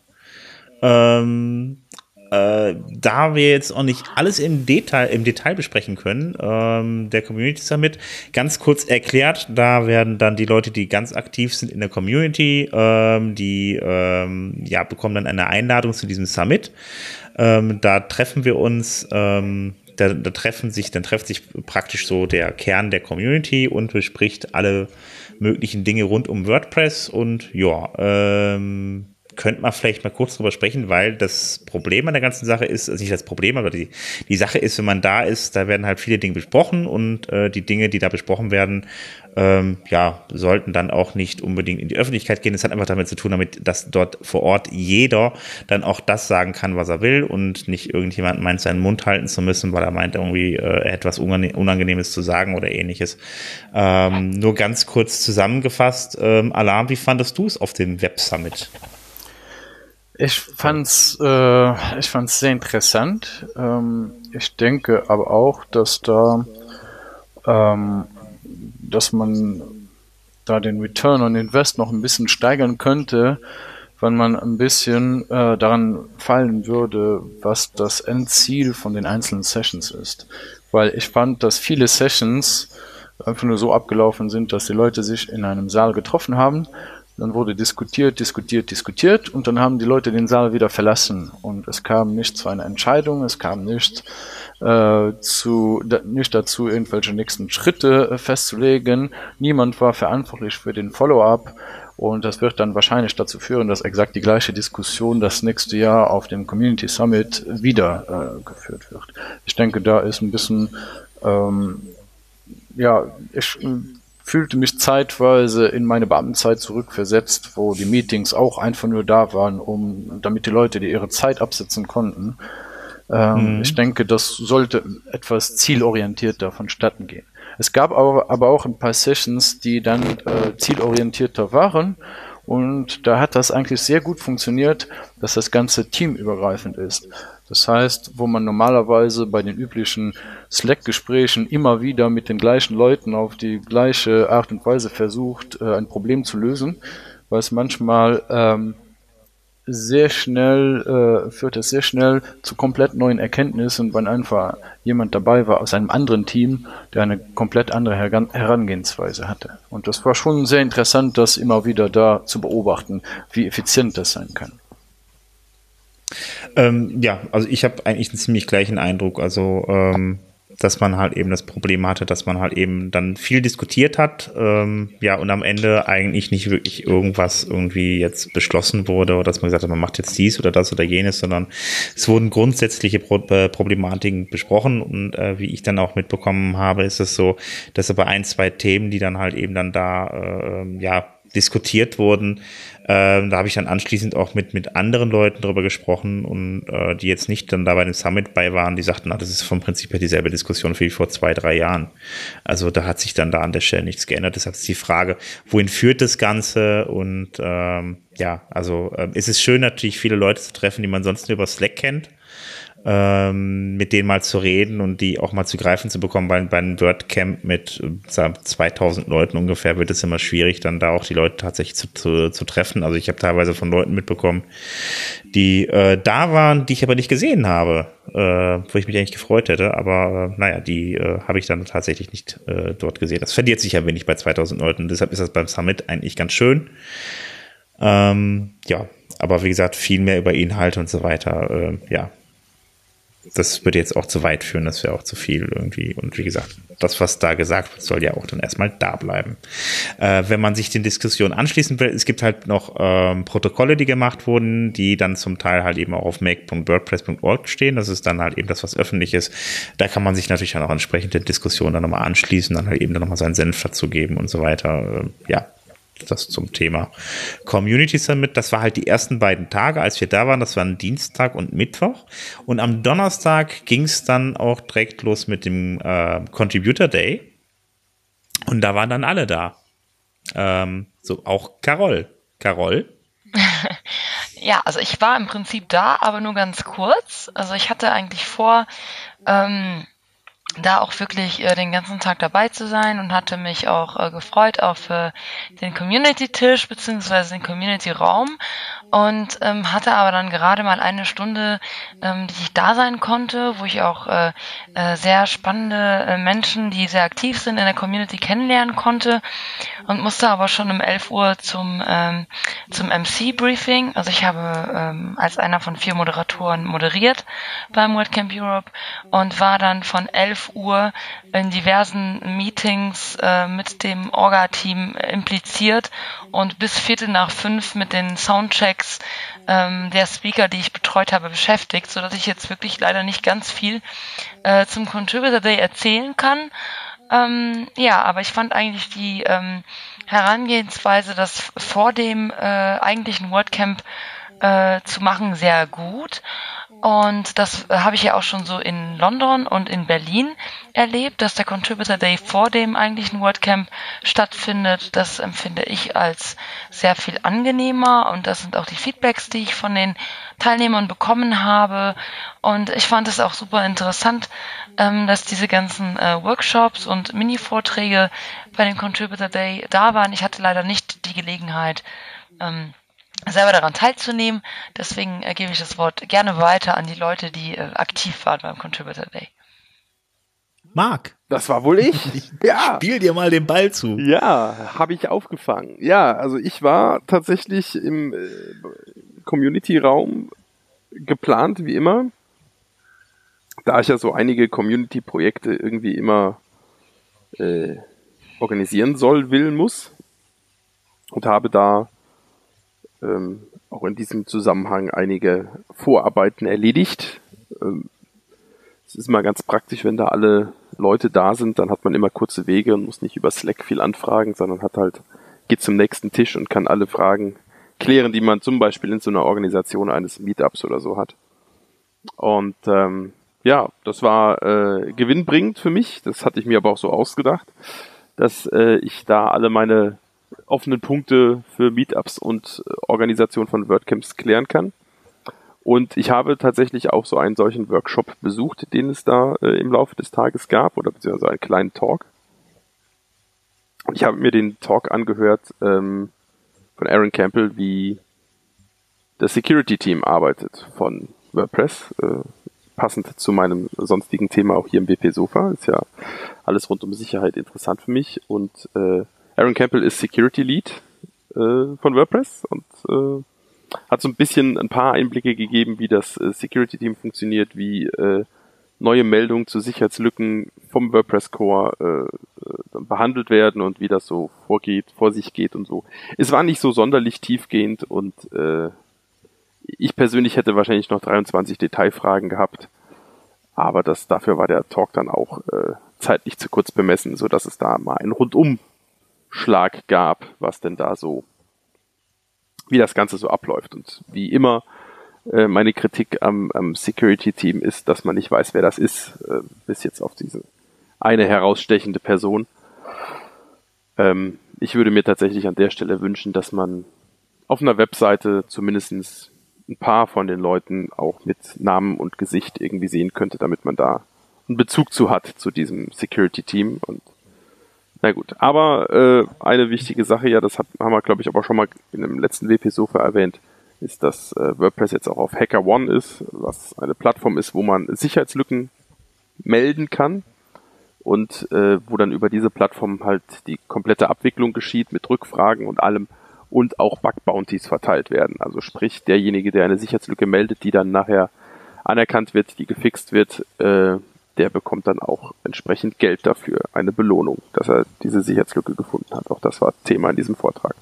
Speaker 1: Ähm, äh, da wir jetzt auch nicht alles im Detail, im Detail besprechen können, ähm, der Community Summit, ganz kurz erklärt, da werden dann die Leute, die ganz aktiv sind in der Community, ähm, die ähm, ja, bekommen dann eine Einladung zu diesem Summit. Ähm, da treffen wir uns da, da treffen sich, dann trefft sich praktisch so der Kern der Community und bespricht alle möglichen Dinge rund um WordPress und ja, ähm, könnte man vielleicht mal kurz drüber sprechen, weil das Problem an der ganzen Sache ist, also nicht das Problem, aber die, die Sache ist, wenn man da ist, da werden halt viele Dinge besprochen und äh, die Dinge, die da besprochen werden, ähm, ja, sollten dann auch nicht unbedingt in die Öffentlichkeit gehen. Das hat einfach damit zu tun, damit, dass dort vor Ort jeder dann auch das sagen kann, was er will und nicht irgendjemand meint, seinen Mund halten zu müssen, weil er meint, irgendwie äh, etwas Unangenehmes zu sagen oder ähnliches. Ähm, nur ganz kurz zusammengefasst, ähm, Alarm, wie fandest du es auf dem Web Summit?
Speaker 3: Ich fand's, äh, ich fand's sehr interessant. Ähm, ich denke aber auch, dass da, ähm, dass man da den Return on Invest noch ein bisschen steigern könnte, wenn man ein bisschen äh, daran fallen würde, was das Endziel von den einzelnen Sessions ist. Weil ich fand, dass viele Sessions einfach nur so abgelaufen sind, dass die Leute sich in einem Saal getroffen haben, dann wurde diskutiert, diskutiert, diskutiert und dann haben die Leute den Saal wieder verlassen und es kam nicht zu einer Entscheidung, es kam nicht äh, zu da, nicht dazu, irgendwelche nächsten Schritte äh, festzulegen. Niemand war verantwortlich für den Follow-up und das wird dann wahrscheinlich dazu führen, dass exakt die gleiche Diskussion das nächste Jahr auf dem Community Summit wieder äh, geführt wird. Ich denke, da ist ein bisschen, ähm, ja, ich äh, fühlte mich zeitweise in meine Beamtenzeit zurückversetzt, wo die Meetings auch einfach nur da waren, um, damit die Leute die ihre Zeit absetzen konnten. Ähm, mhm. Ich denke, das sollte etwas zielorientierter vonstatten gehen. Es gab aber, aber auch ein paar Sessions, die dann äh, zielorientierter waren. Und da hat das eigentlich sehr gut funktioniert, dass das ganze Team übergreifend ist. Das heißt, wo man normalerweise bei den üblichen Slack-Gesprächen immer wieder mit den gleichen Leuten auf die gleiche Art und Weise versucht, äh, ein Problem zu lösen, weil es manchmal ähm, sehr schnell, äh, führt es sehr schnell zu komplett neuen Erkenntnissen, wenn einfach jemand dabei war aus einem anderen Team, der eine komplett andere Herangehensweise hatte. Und das war schon sehr interessant, das immer wieder da zu beobachten, wie effizient das sein kann.
Speaker 1: Ähm, ja, also ich habe eigentlich einen ziemlich gleichen Eindruck. Also ähm, dass man halt eben das Problem hatte, dass man halt eben dann viel diskutiert hat, ähm, ja, und am Ende eigentlich nicht wirklich irgendwas irgendwie jetzt beschlossen wurde oder dass man gesagt hat, man macht jetzt dies oder das oder jenes, sondern es wurden grundsätzliche Pro äh, Problematiken besprochen und äh, wie ich dann auch mitbekommen habe, ist es so, dass aber ein, zwei Themen, die dann halt eben dann da, äh, ja, diskutiert wurden, ähm, da habe ich dann anschließend auch mit, mit anderen Leuten drüber gesprochen und äh, die jetzt nicht dann da bei dem Summit bei waren, die sagten, na, das ist vom Prinzip her dieselbe Diskussion wie vor zwei, drei Jahren. Also da hat sich dann da an der Stelle nichts geändert. Deshalb ist die Frage, wohin führt das Ganze? Und ähm, ja, also äh, es ist schön natürlich viele Leute zu treffen, die man sonst nur über Slack kennt ähm, mit denen mal zu reden und die auch mal zu greifen zu bekommen. Bei, bei einem WordCamp mit äh, 2000 Leuten ungefähr wird es immer schwierig, dann da auch die Leute tatsächlich zu, zu, zu treffen. Also ich habe teilweise von Leuten mitbekommen, die äh, da waren, die ich aber nicht gesehen habe, äh, wo ich mich eigentlich gefreut hätte. Aber äh, naja, die äh, habe ich dann tatsächlich nicht äh, dort gesehen. Das verliert sich ja wenig bei 2000 Leuten. Deshalb ist das beim Summit eigentlich ganz schön. Ähm, ja, aber wie gesagt, viel mehr über Inhalte und so weiter. Äh, ja, das würde jetzt auch zu weit führen, das wäre auch zu viel irgendwie. Und wie gesagt, das, was da gesagt wird, soll ja auch dann erstmal da bleiben. Äh, wenn man sich den Diskussionen anschließen will, es gibt halt noch ähm, Protokolle, die gemacht wurden, die dann zum Teil halt eben auch auf make.wordpress.org stehen. Das ist dann halt eben das, was öffentlich ist. Da kann man sich natürlich dann auch entsprechend der Diskussion dann nochmal anschließen, dann halt eben dann nochmal seinen Senf dazu geben und so weiter. Äh, ja, das zum Thema Community Summit. Das war halt die ersten beiden Tage, als wir da waren. Das waren Dienstag und Mittwoch. Und am Donnerstag ging es dann auch direkt los mit dem äh, Contributor Day. Und da waren dann alle da. Ähm, so auch Carol. Carol?
Speaker 2: ja, also ich war im Prinzip da, aber nur ganz kurz. Also ich hatte eigentlich vor, ähm, da auch wirklich äh, den ganzen Tag dabei zu sein und hatte mich auch äh, gefreut auf äh, den Community-Tisch beziehungsweise den Community-Raum und ähm, hatte aber dann gerade mal eine Stunde, ähm, die ich da sein konnte, wo ich auch äh, äh, sehr spannende äh, Menschen, die sehr aktiv sind in der Community kennenlernen konnte und musste aber schon um 11 Uhr zum, ähm, zum MC-Briefing. Also ich habe ähm, als einer von vier Moderatoren moderiert beim WordCamp Europe und war dann von 11 Uhr in diversen Meetings äh, mit dem Orga-Team impliziert und bis Viertel nach fünf mit den Soundchecks ähm, der Speaker, die ich betreut habe, beschäftigt, so dass ich jetzt wirklich leider nicht ganz viel äh, zum Contributor Day erzählen kann. Ähm, ja, aber ich fand eigentlich die ähm, Herangehensweise, das vor dem äh, eigentlichen WordCamp äh, zu machen, sehr gut. Und das äh, habe ich ja auch schon so in London und in Berlin erlebt, dass der Contributor Day vor dem eigentlichen WordCamp stattfindet. Das empfinde ich als sehr viel angenehmer und das sind auch die Feedbacks, die ich von den Teilnehmern bekommen habe. Und ich fand es auch super interessant, ähm, dass diese ganzen äh, Workshops und Mini-Vorträge bei dem Contributor Day da waren. Ich hatte leider nicht die Gelegenheit, ähm, selber daran teilzunehmen. Deswegen äh, gebe ich das Wort gerne weiter an die Leute, die äh, aktiv waren beim Contributor Day.
Speaker 1: Marc.
Speaker 4: Das war wohl ich.
Speaker 1: ja. Spiel dir mal den Ball zu.
Speaker 4: Ja, habe ich aufgefangen. Ja, also ich war tatsächlich im äh, Community-Raum geplant, wie immer. Da ich ja so einige Community-Projekte irgendwie immer äh, organisieren soll, will, muss. Und habe da ähm, auch in diesem Zusammenhang einige Vorarbeiten erledigt. Ähm, es ist mal ganz praktisch, wenn da alle Leute da sind, dann hat man immer kurze Wege und muss nicht über Slack viel anfragen, sondern hat halt, geht zum nächsten Tisch und kann alle Fragen klären, die man zum Beispiel in so einer Organisation eines Meetups oder so hat. Und ähm, ja, das war äh, gewinnbringend für mich. Das hatte ich mir aber auch so ausgedacht, dass äh, ich da alle meine offenen Punkte für Meetups und äh, Organisation von WordCamps klären kann. Und ich habe tatsächlich auch so einen solchen Workshop besucht, den es da äh, im Laufe des Tages gab, oder beziehungsweise einen kleinen Talk. Ich habe mir den Talk angehört ähm, von Aaron Campbell, wie das Security Team arbeitet von WordPress. Äh, passend zu meinem sonstigen Thema auch hier im WP Sofa. Ist ja alles rund um Sicherheit interessant für mich. Und äh, Aaron Campbell ist Security Lead äh, von WordPress und äh, hat so ein bisschen ein paar Einblicke gegeben, wie das äh, Security Team funktioniert, wie äh, neue Meldungen zu Sicherheitslücken vom WordPress Core äh, äh, behandelt werden und wie das so vorgeht, vor sich geht und so. Es war nicht so sonderlich tiefgehend und äh, ich persönlich hätte wahrscheinlich noch 23 Detailfragen gehabt, aber das dafür war der Talk dann auch äh, zeitlich zu kurz bemessen, so dass es da mal ein rundum Schlag gab, was denn da so, wie das Ganze so abläuft. Und wie immer, äh, meine Kritik am, am Security-Team ist, dass man nicht weiß, wer das ist, äh, bis jetzt auf diese eine herausstechende Person. Ähm, ich würde mir tatsächlich an der Stelle wünschen, dass man auf einer Webseite zumindestens ein paar von den Leuten auch mit Namen und Gesicht irgendwie sehen könnte, damit man da einen Bezug zu hat, zu diesem Security-Team. Und na gut, aber äh, eine wichtige Sache, ja, das haben wir, glaube ich, aber schon mal in dem letzten WP-Sofa erwähnt, ist, dass äh, WordPress jetzt auch auf HackerOne ist, was eine Plattform ist, wo man Sicherheitslücken melden kann und äh, wo dann über diese Plattform halt die komplette Abwicklung geschieht mit Rückfragen und allem und auch Bug-Bounties verteilt werden. Also sprich, derjenige, der eine Sicherheitslücke meldet, die dann nachher anerkannt wird, die gefixt wird, äh, der bekommt dann auch entsprechend Geld dafür, eine Belohnung, dass er diese Sicherheitslücke gefunden hat. Auch das war Thema in diesem Vortrag.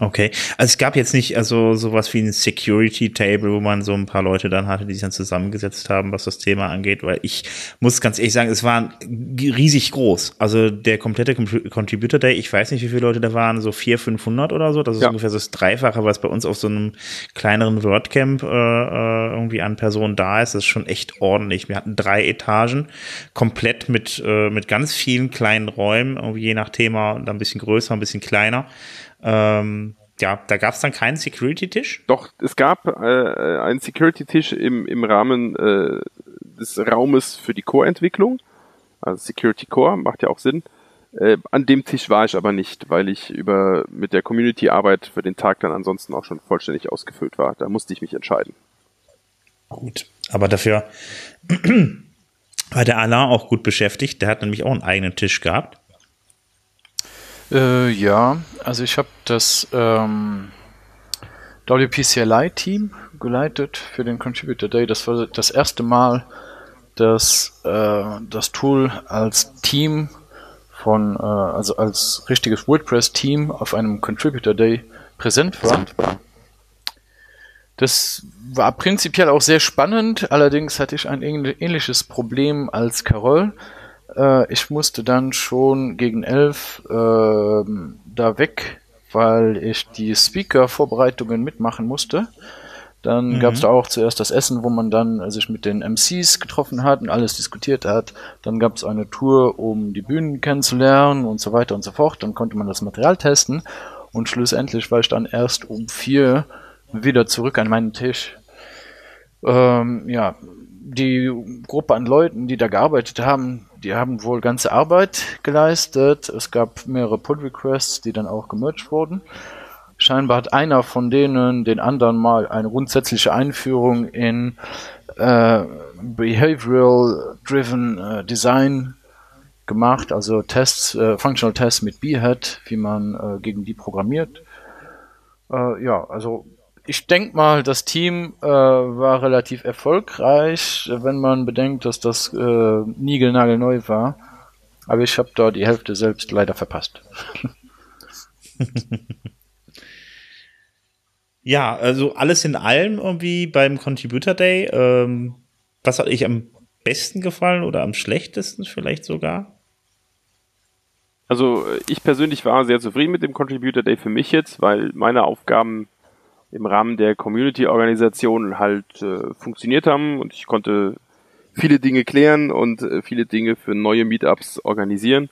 Speaker 1: Okay, also es gab jetzt nicht also sowas wie ein Security Table, wo man so ein paar Leute dann hatte, die sich dann zusammengesetzt haben, was das Thema angeht, weil ich muss ganz ehrlich sagen, es war riesig groß. Also der komplette Contributor Day, ich weiß nicht, wie viele Leute da waren, so vier, 500 oder so. Das ist ja. ungefähr so das Dreifache, was bei uns auf so einem kleineren WordCamp äh, äh, irgendwie an Personen da ist. Das ist schon echt ordentlich. Wir hatten drei Etagen, komplett mit äh, mit ganz vielen kleinen Räumen, irgendwie je nach Thema, dann ein bisschen größer, ein bisschen kleiner. Ähm, ja, da gab es dann keinen Security-Tisch?
Speaker 4: Doch, es gab äh, einen Security-Tisch im, im Rahmen äh, des Raumes für die Core-Entwicklung. Also Security Core, macht ja auch Sinn. Äh, an dem Tisch war ich aber nicht, weil ich über mit der Community-Arbeit für den Tag dann ansonsten auch schon vollständig ausgefüllt war. Da musste ich mich entscheiden.
Speaker 1: Gut, aber dafür war der Alain auch gut beschäftigt. Der hat nämlich auch einen eigenen Tisch gehabt.
Speaker 3: Äh, ja, also ich habe das ähm, WPCLI-Team geleitet für den Contributor Day. Das war das erste Mal, dass äh, das Tool als Team von, äh, also als richtiges WordPress-Team auf einem Contributor Day präsent war. Das war prinzipiell auch sehr spannend, allerdings hatte ich ein ähnliches Problem als Carol. Äh, ich musste dann schon gegen elf äh, da weg, weil ich die Speaker-Vorbereitungen mitmachen musste. Dann mhm. gab es da auch zuerst das Essen, wo man dann sich mit den MCs getroffen hat und alles diskutiert hat. Dann gab es eine Tour, um die Bühnen kennenzulernen und so weiter und so fort. Dann konnte man das Material testen und schlussendlich war ich dann erst um vier wieder zurück an meinen Tisch. Ähm, ja, die Gruppe an Leuten, die da gearbeitet haben, die haben wohl ganze Arbeit geleistet. Es gab mehrere Pull-Requests, die dann auch gemerged wurden. scheinbar hat einer von denen den anderen mal eine grundsätzliche Einführung in äh, Behavioral Driven äh, Design gemacht, also Tests, äh, Functional Tests mit Behat, wie man äh, gegen die programmiert. Äh, ja, also ich denke mal, das Team äh, war relativ erfolgreich, wenn man bedenkt, dass das äh, niegelnagelneu war. Aber ich habe da die Hälfte selbst leider verpasst.
Speaker 1: ja, also alles in allem irgendwie beim Contributor Day. Ähm, was hat euch am besten gefallen oder am schlechtesten vielleicht sogar?
Speaker 4: Also ich persönlich war sehr zufrieden mit dem Contributor Day für mich jetzt, weil meine Aufgaben im Rahmen der Community-Organisation halt äh, funktioniert haben und ich konnte viele Dinge klären und äh, viele Dinge für neue Meetups organisieren.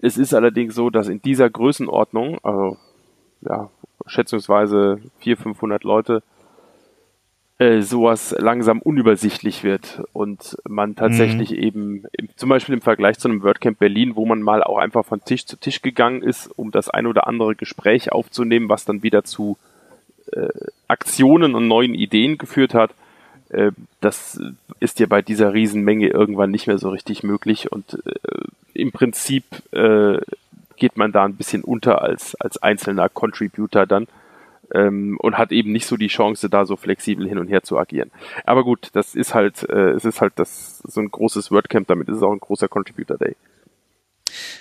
Speaker 4: Es ist allerdings so, dass in dieser Größenordnung, also ja, schätzungsweise 400, 500 Leute, äh, sowas langsam unübersichtlich wird und man tatsächlich mhm. eben im, zum Beispiel im Vergleich zu einem WordCamp Berlin, wo man mal auch einfach von Tisch zu Tisch gegangen ist, um das ein oder andere Gespräch aufzunehmen, was dann wieder zu äh, Aktionen und neuen Ideen geführt hat, äh, das ist ja bei dieser Riesenmenge irgendwann nicht mehr so richtig möglich und äh, im Prinzip äh, geht man da ein bisschen unter als, als einzelner Contributor dann ähm, und hat eben nicht so die Chance, da so flexibel hin und her zu agieren. Aber gut, das ist halt, äh, es ist halt das so ein großes WordCamp, damit ist es auch ein großer Contributor Day.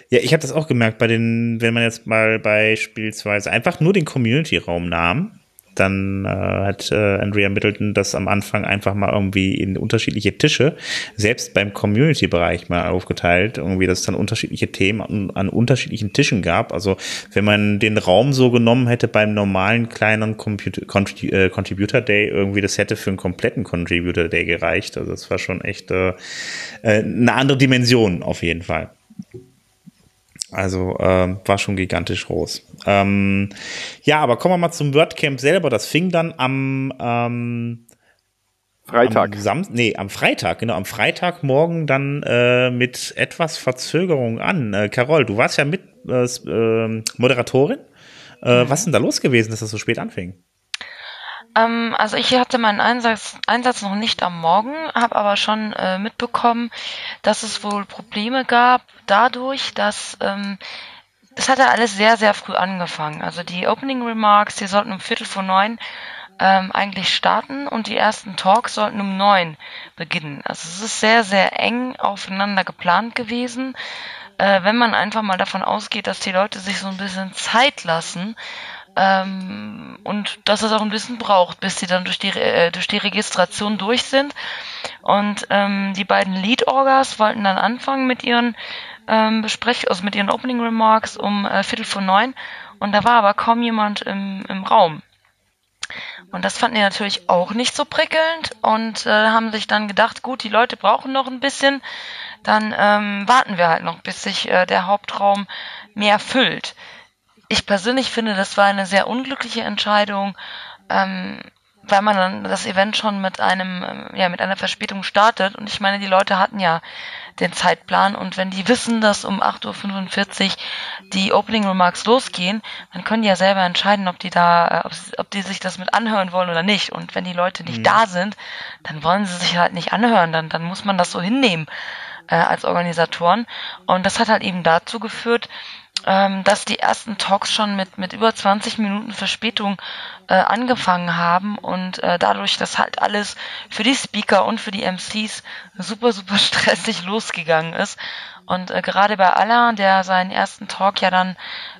Speaker 1: Ja, ich habe das auch gemerkt bei den, wenn man jetzt mal beispielsweise einfach nur den Community-Raum nahm, dann äh, hat äh, Andrea Middleton das am Anfang einfach mal irgendwie in unterschiedliche Tische, selbst beim Community-Bereich mal aufgeteilt, irgendwie, dass es dann unterschiedliche Themen an, an, unterschiedlichen Tischen gab. Also wenn man den Raum so genommen hätte beim normalen kleinen Computer, äh, Contributor Day, irgendwie, das hätte für einen kompletten Contributor Day gereicht. Also das war schon echt äh, äh eine andere Dimension auf jeden Fall. Also äh, war schon gigantisch groß. Ähm, ja, aber kommen wir mal zum WordCamp selber. Das fing dann am ähm,
Speaker 4: Freitag.
Speaker 1: Am Sam nee, am Freitag, genau, am Freitagmorgen dann äh, mit etwas Verzögerung an. Äh, Carol, du warst ja mit äh, äh Moderatorin. Äh, mhm. Was ist denn da los gewesen, dass das so spät anfing?
Speaker 2: Ähm, also ich hatte meinen Einsatz, Einsatz noch nicht am Morgen, habe aber schon äh, mitbekommen, dass es wohl Probleme gab dadurch, dass ähm, das hatte alles sehr, sehr früh angefangen. Also die Opening Remarks, die sollten um Viertel vor neun ähm, eigentlich starten und die ersten Talks sollten um neun beginnen. Also es ist sehr, sehr eng aufeinander geplant gewesen. Äh, wenn man einfach mal davon ausgeht, dass die Leute sich so ein bisschen Zeit lassen, ähm, und dass es auch ein bisschen braucht, bis sie dann durch die, äh, durch die Registration durch sind. Und ähm, die beiden Lead-Orgas wollten dann anfangen mit ihren ähm, Besprech also mit ihren Opening Remarks um äh, Viertel vor neun. Und da war aber kaum jemand im, im Raum. Und das fanden die natürlich auch nicht so prickelnd und äh, haben sich dann gedacht, gut, die Leute brauchen noch ein bisschen, dann ähm, warten wir halt noch, bis sich äh, der Hauptraum mehr füllt ich persönlich finde, das war eine sehr unglückliche Entscheidung, ähm, weil man dann das Event schon mit einem, ähm, ja, mit einer Verspätung startet. Und ich meine, die Leute hatten ja den Zeitplan und wenn die wissen, dass um 8.45 Uhr die Opening Remarks losgehen, dann können die ja selber entscheiden, ob die da, äh, ob, ob die sich das mit anhören wollen oder nicht. Und wenn die Leute nicht mhm. da sind, dann wollen sie sich halt nicht anhören, dann, dann muss man das so hinnehmen äh, als Organisatoren. Und das hat halt eben dazu geführt, ähm, dass die ersten Talks schon mit, mit über 20 Minuten Verspätung äh, angefangen haben und äh, dadurch, dass halt alles für die Speaker und für die MCs super, super stressig losgegangen ist. Und äh, gerade bei Alain, der seinen ersten Talk ja dann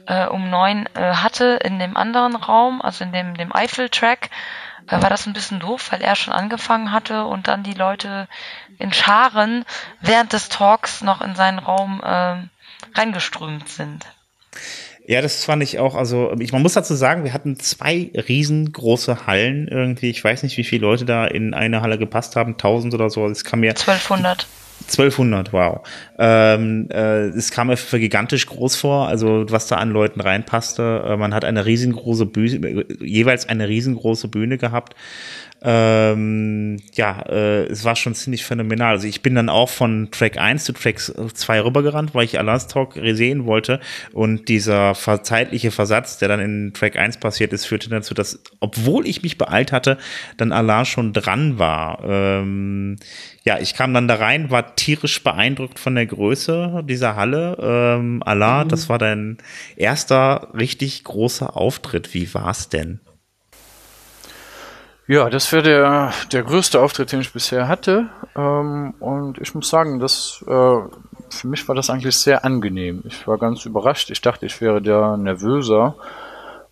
Speaker 2: äh, um neun äh, hatte in dem anderen Raum, also in dem, dem Eiffel-Track, äh, war das ein bisschen doof, weil er schon angefangen hatte und dann die Leute in Scharen während des Talks noch in seinen Raum äh, reingeströmt sind.
Speaker 1: Ja, das fand ich auch, also ich, man muss dazu sagen, wir hatten zwei riesengroße Hallen irgendwie. Ich weiß nicht, wie viele Leute da in eine Halle gepasst haben, 1000 oder so. Es kam mir
Speaker 2: 1200.
Speaker 1: 1200, wow. Ähm, äh, es kam mir für gigantisch groß vor, also was da an Leuten reinpasste. Äh, man hat eine riesengroße Bühne, jeweils eine riesengroße Bühne gehabt. Ähm, ja, äh, es war schon ziemlich phänomenal. Also ich bin dann auch von Track 1 zu Track 2 rübergerannt, weil ich Alans Talk sehen wollte. Und dieser zeitliche Versatz, der dann in Track 1 passiert ist, führte dazu, dass, obwohl ich mich beeilt hatte, dann Alan schon dran war. Ähm, ja, ich kam dann da rein, war tierisch beeindruckt von der Größe dieser Halle. Ähm, Alain, mhm. das war dein erster richtig großer Auftritt. Wie war's denn?
Speaker 3: Ja, das wäre der, der größte Auftritt, den ich bisher hatte. Ähm, und ich muss sagen, das, äh, für mich war das eigentlich sehr angenehm. Ich war ganz überrascht. Ich dachte, ich wäre der nervöser.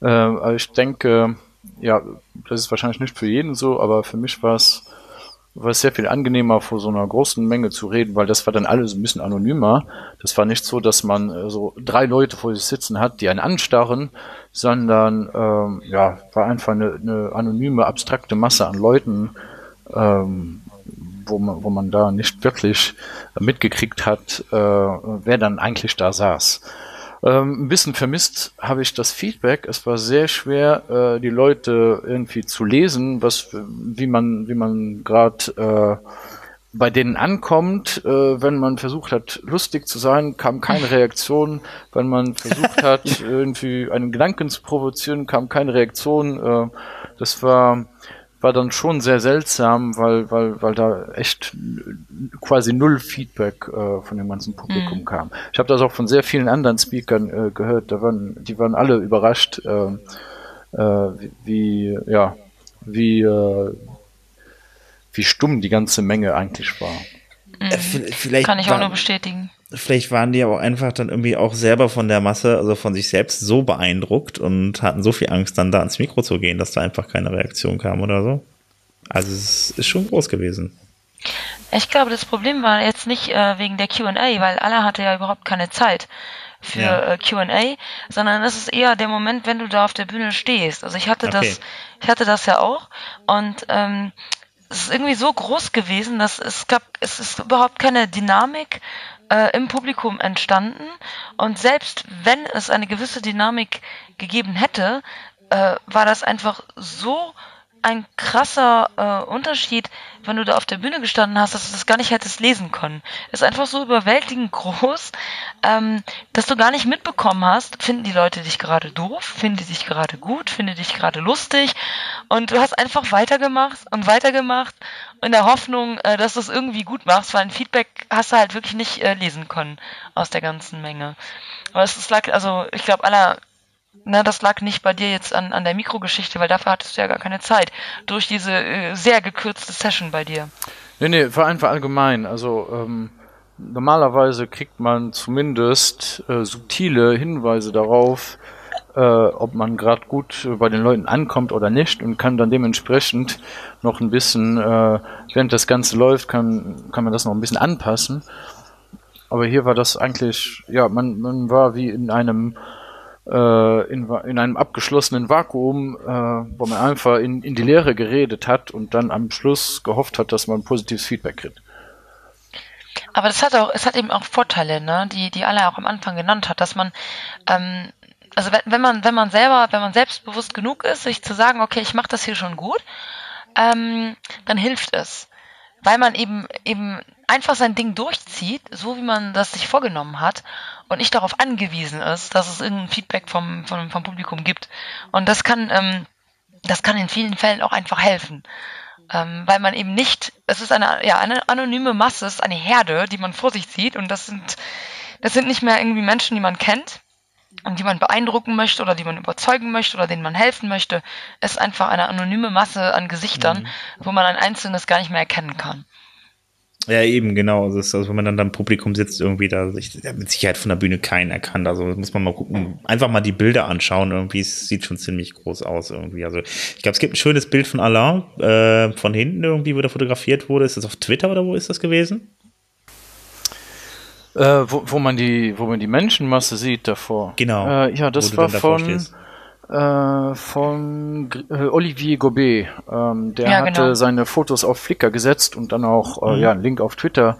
Speaker 3: Äh, aber ich denke, ja, das ist wahrscheinlich nicht für jeden so, aber für mich war es war es sehr viel angenehmer, vor so einer großen Menge zu reden, weil das war dann alles ein bisschen anonymer. Das war nicht so, dass man äh, so drei Leute vor sich sitzen hat, die einen anstarren, sondern ähm, ja, war einfach eine, eine anonyme, abstrakte Masse an Leuten, ähm, wo man, wo man da nicht wirklich mitgekriegt hat, äh, wer dann eigentlich da saß. Ähm, ein bisschen vermisst habe ich das Feedback. Es war sehr schwer, äh, die Leute irgendwie zu lesen, was, wie man, wie man gerade äh, bei denen ankommt. Äh, wenn man versucht hat, lustig zu sein, kam keine Reaktion. Wenn man versucht hat, irgendwie einen Gedanken zu provozieren, kam keine Reaktion. Äh, das war war dann schon sehr seltsam, weil, weil, weil da echt quasi null Feedback äh, von dem ganzen Publikum mhm. kam. Ich habe das auch von sehr vielen anderen Speakern äh, gehört, da waren, die waren alle überrascht, äh, äh wie, ja, wie, äh, wie stumm die ganze Menge eigentlich war.
Speaker 2: Mhm. Vielleicht Kann ich auch nur bestätigen
Speaker 1: vielleicht waren die aber einfach dann irgendwie auch selber von der Masse, also von sich selbst so beeindruckt und hatten so viel Angst, dann da ans Mikro zu gehen, dass da einfach keine Reaktion kam oder so. Also es ist schon groß gewesen.
Speaker 2: Ich glaube, das Problem war jetzt nicht äh, wegen der QA, weil Allah hatte ja überhaupt keine Zeit für ja. äh, QA, sondern es ist eher der Moment, wenn du da auf der Bühne stehst. Also ich hatte okay. das, ich hatte das ja auch und ähm, es ist irgendwie so groß gewesen, dass es gab, es ist überhaupt keine Dynamik äh, im Publikum entstanden. Und selbst wenn es eine gewisse Dynamik gegeben hätte, äh, war das einfach so ein krasser äh, Unterschied, wenn du da auf der Bühne gestanden hast, dass du das gar nicht hättest lesen können. Ist einfach so überwältigend groß, ähm, dass du gar nicht mitbekommen hast, finden die Leute dich gerade doof, finden die dich gerade gut, finden dich gerade lustig und du hast einfach weitergemacht und weitergemacht in der Hoffnung, äh, dass du es irgendwie gut machst, weil ein Feedback hast du halt wirklich nicht äh, lesen können aus der ganzen Menge. Aber es ist also ich glaube, aller na, das lag nicht bei dir jetzt an, an der Mikrogeschichte, weil dafür hattest du ja gar keine Zeit. Durch diese äh, sehr gekürzte Session bei dir.
Speaker 3: Nee, nee, war einfach allgemein. Also, ähm, normalerweise kriegt man zumindest äh, subtile Hinweise darauf, äh, ob man gerade gut bei den Leuten ankommt oder nicht und kann dann dementsprechend noch ein bisschen, äh, während das Ganze läuft, kann, kann man das noch ein bisschen anpassen. Aber hier war das eigentlich, ja, man, man war wie in einem äh, in, in einem abgeschlossenen Vakuum, äh, wo man einfach in, in die Leere geredet hat und dann am Schluss gehofft hat, dass man positives Feedback kriegt.
Speaker 2: Aber das hat auch, es hat eben auch Vorteile, ne, die, die alle auch am Anfang genannt hat, dass man, ähm, also wenn, man, wenn man selber, wenn man selbstbewusst genug ist, sich zu sagen, okay, ich mache das hier schon gut, ähm, dann hilft es. Weil man eben eben einfach sein Ding durchzieht, so wie man das sich vorgenommen hat und nicht darauf angewiesen ist, dass es irgendein Feedback vom, vom, vom Publikum gibt. Und das kann, ähm, das kann in vielen Fällen auch einfach helfen. Ähm, weil man eben nicht, es ist eine, ja, eine anonyme Masse, es ist eine Herde, die man vor sich zieht und das sind, das sind nicht mehr irgendwie Menschen, die man kennt und die man beeindrucken möchte oder die man überzeugen möchte oder denen man helfen möchte. Es ist einfach eine anonyme Masse an Gesichtern, mhm. wo man ein einzelnes gar nicht mehr erkennen kann.
Speaker 1: Ja, eben, genau. Also, ist, also wenn man dann da im Publikum sitzt, irgendwie da sich mit Sicherheit von der Bühne keinen erkannt. Also muss man mal gucken, einfach mal die Bilder anschauen. Irgendwie es sieht schon ziemlich groß aus irgendwie. Also ich glaube, es gibt ein schönes Bild von Alain äh, von hinten irgendwie, wo der fotografiert wurde. Ist das auf Twitter oder wo ist das gewesen?
Speaker 3: Äh, wo, wo man die, wo man die Menschenmasse sieht davor.
Speaker 1: Genau.
Speaker 3: Äh, ja, das war von. Stehst äh, von äh, Olivier Gobet. Ähm, der ja, hatte genau. seine Fotos auf Flickr gesetzt und dann auch äh, mhm. ja, einen Link auf Twitter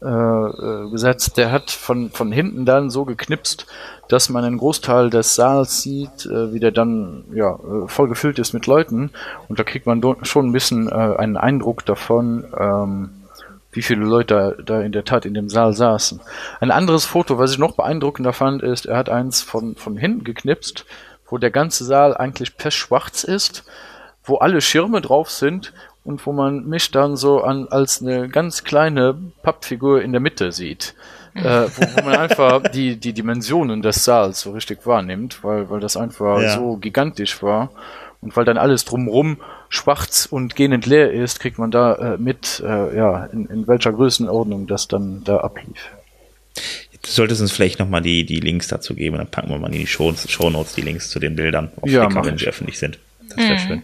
Speaker 3: äh, gesetzt. Der hat von, von hinten dann so geknipst, dass man einen Großteil des Saals sieht, wie der dann ja, voll gefüllt ist mit Leuten. Und da kriegt man schon ein bisschen einen Eindruck davon, ähm, wie viele Leute da, da in der Tat in dem Saal saßen. Ein anderes Foto, was ich noch beeindruckender fand, ist, er hat eins von, von hinten geknipst, wo der ganze Saal eigentlich pechschwarz ist, wo alle Schirme drauf sind und wo man mich dann so an, als eine ganz kleine Pappfigur in der Mitte sieht. äh, wo, wo man einfach die, die Dimensionen des Saals so richtig wahrnimmt, weil, weil das einfach ja. so gigantisch war. Und weil dann alles drumrum schwarz und gähnend leer ist, kriegt man da äh, mit, äh, ja, in, in welcher Größenordnung das dann da ablief.
Speaker 1: Du solltest uns vielleicht nochmal die, die Links dazu geben, dann packen wir mal in die Show, Show Notes die Links zu den Bildern
Speaker 3: auf ja,
Speaker 1: Flickr, wenn sie öffentlich sind. Das wäre mhm. schön.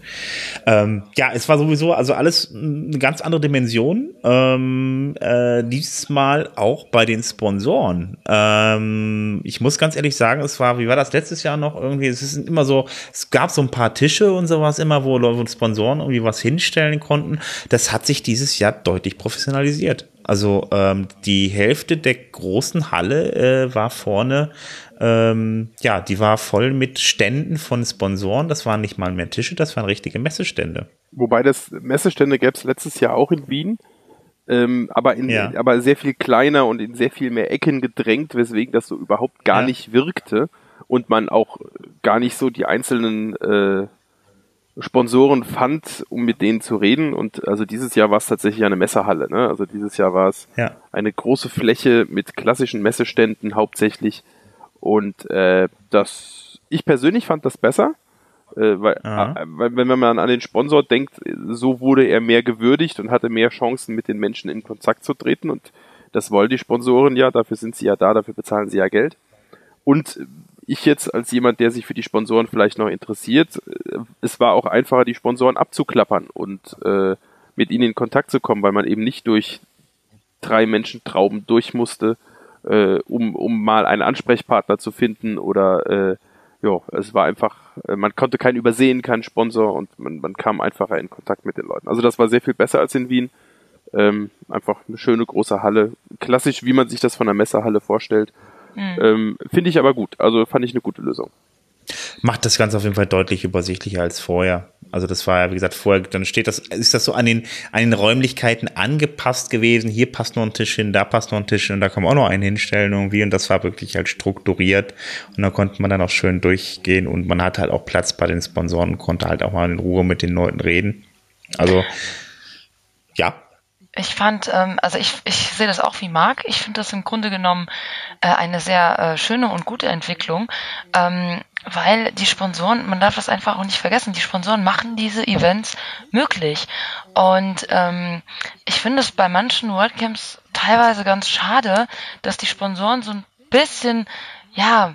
Speaker 1: Ähm, ja, es war sowieso, also alles eine ganz andere Dimension. Ähm, äh, diesmal auch bei den Sponsoren. Ähm, ich muss ganz ehrlich sagen, es war, wie war das letztes Jahr noch irgendwie? Es ist immer so, es gab so ein paar Tische und sowas immer, wo Leute Sponsoren irgendwie was hinstellen konnten. Das hat sich dieses Jahr deutlich professionalisiert. Also ähm, die Hälfte der großen Halle äh, war vorne ähm, ja, die war voll mit Ständen von Sponsoren. Das waren nicht mal mehr Tische, das waren richtige Messestände.
Speaker 4: Wobei das Messestände gäbe es letztes Jahr auch in Wien. Ähm, aber, in, ja. aber sehr viel kleiner und in sehr viel mehr Ecken gedrängt, weswegen das so überhaupt gar ja. nicht wirkte und man auch gar nicht so die einzelnen äh, Sponsoren fand, um mit denen zu reden. Und also dieses Jahr war es tatsächlich eine Messerhalle. Ne? Also dieses Jahr war es ja. eine große Fläche mit klassischen Messeständen hauptsächlich und äh, das, ich persönlich fand das besser, äh, weil, äh, weil wenn man an den Sponsor denkt, so wurde er mehr gewürdigt und hatte mehr Chancen, mit den Menschen in Kontakt zu treten. Und das wollen die Sponsoren ja, dafür sind sie ja da, dafür bezahlen sie ja Geld. Und ich jetzt als jemand, der sich für die Sponsoren vielleicht noch interessiert, äh, es war auch einfacher, die Sponsoren abzuklappern und äh, mit ihnen in Kontakt zu kommen, weil man eben nicht durch drei Menschentrauben durch musste, äh, um, um mal einen Ansprechpartner zu finden oder äh, ja, es war einfach, äh, man konnte keinen übersehen, keinen Sponsor und man, man kam einfacher in Kontakt mit den Leuten. Also das war sehr viel besser als in Wien. Ähm, einfach eine schöne große Halle, klassisch, wie man sich das von der Messerhalle vorstellt. Mhm. Ähm, Finde ich aber gut. Also fand ich eine gute Lösung
Speaker 1: macht das Ganze auf jeden Fall deutlich übersichtlicher als vorher. Also das war ja, wie gesagt, vorher, dann steht das, ist das so an den, an den Räumlichkeiten angepasst gewesen. Hier passt noch ein Tisch hin, da passt noch ein Tisch hin und da kann man auch noch einen hinstellen irgendwie und das war wirklich halt strukturiert und da konnte man dann auch schön durchgehen und man hatte halt auch Platz bei den Sponsoren und konnte halt auch mal in Ruhe mit den Leuten reden. Also, ja,
Speaker 2: ich fand, ähm, also ich, ich sehe das auch wie Marc. Ich finde das im Grunde genommen äh, eine sehr äh, schöne und gute Entwicklung, ähm, weil die Sponsoren, man darf das einfach auch nicht vergessen, die Sponsoren machen diese Events möglich. Und ähm, ich finde es bei manchen WordCamps teilweise ganz schade, dass die Sponsoren so ein bisschen, ja,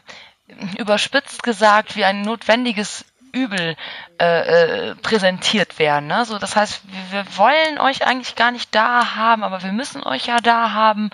Speaker 2: überspitzt gesagt, wie ein notwendiges Übel äh, äh, präsentiert werden. Ne? So, das heißt, wir, wir wollen euch eigentlich gar nicht da haben, aber wir müssen euch ja da haben.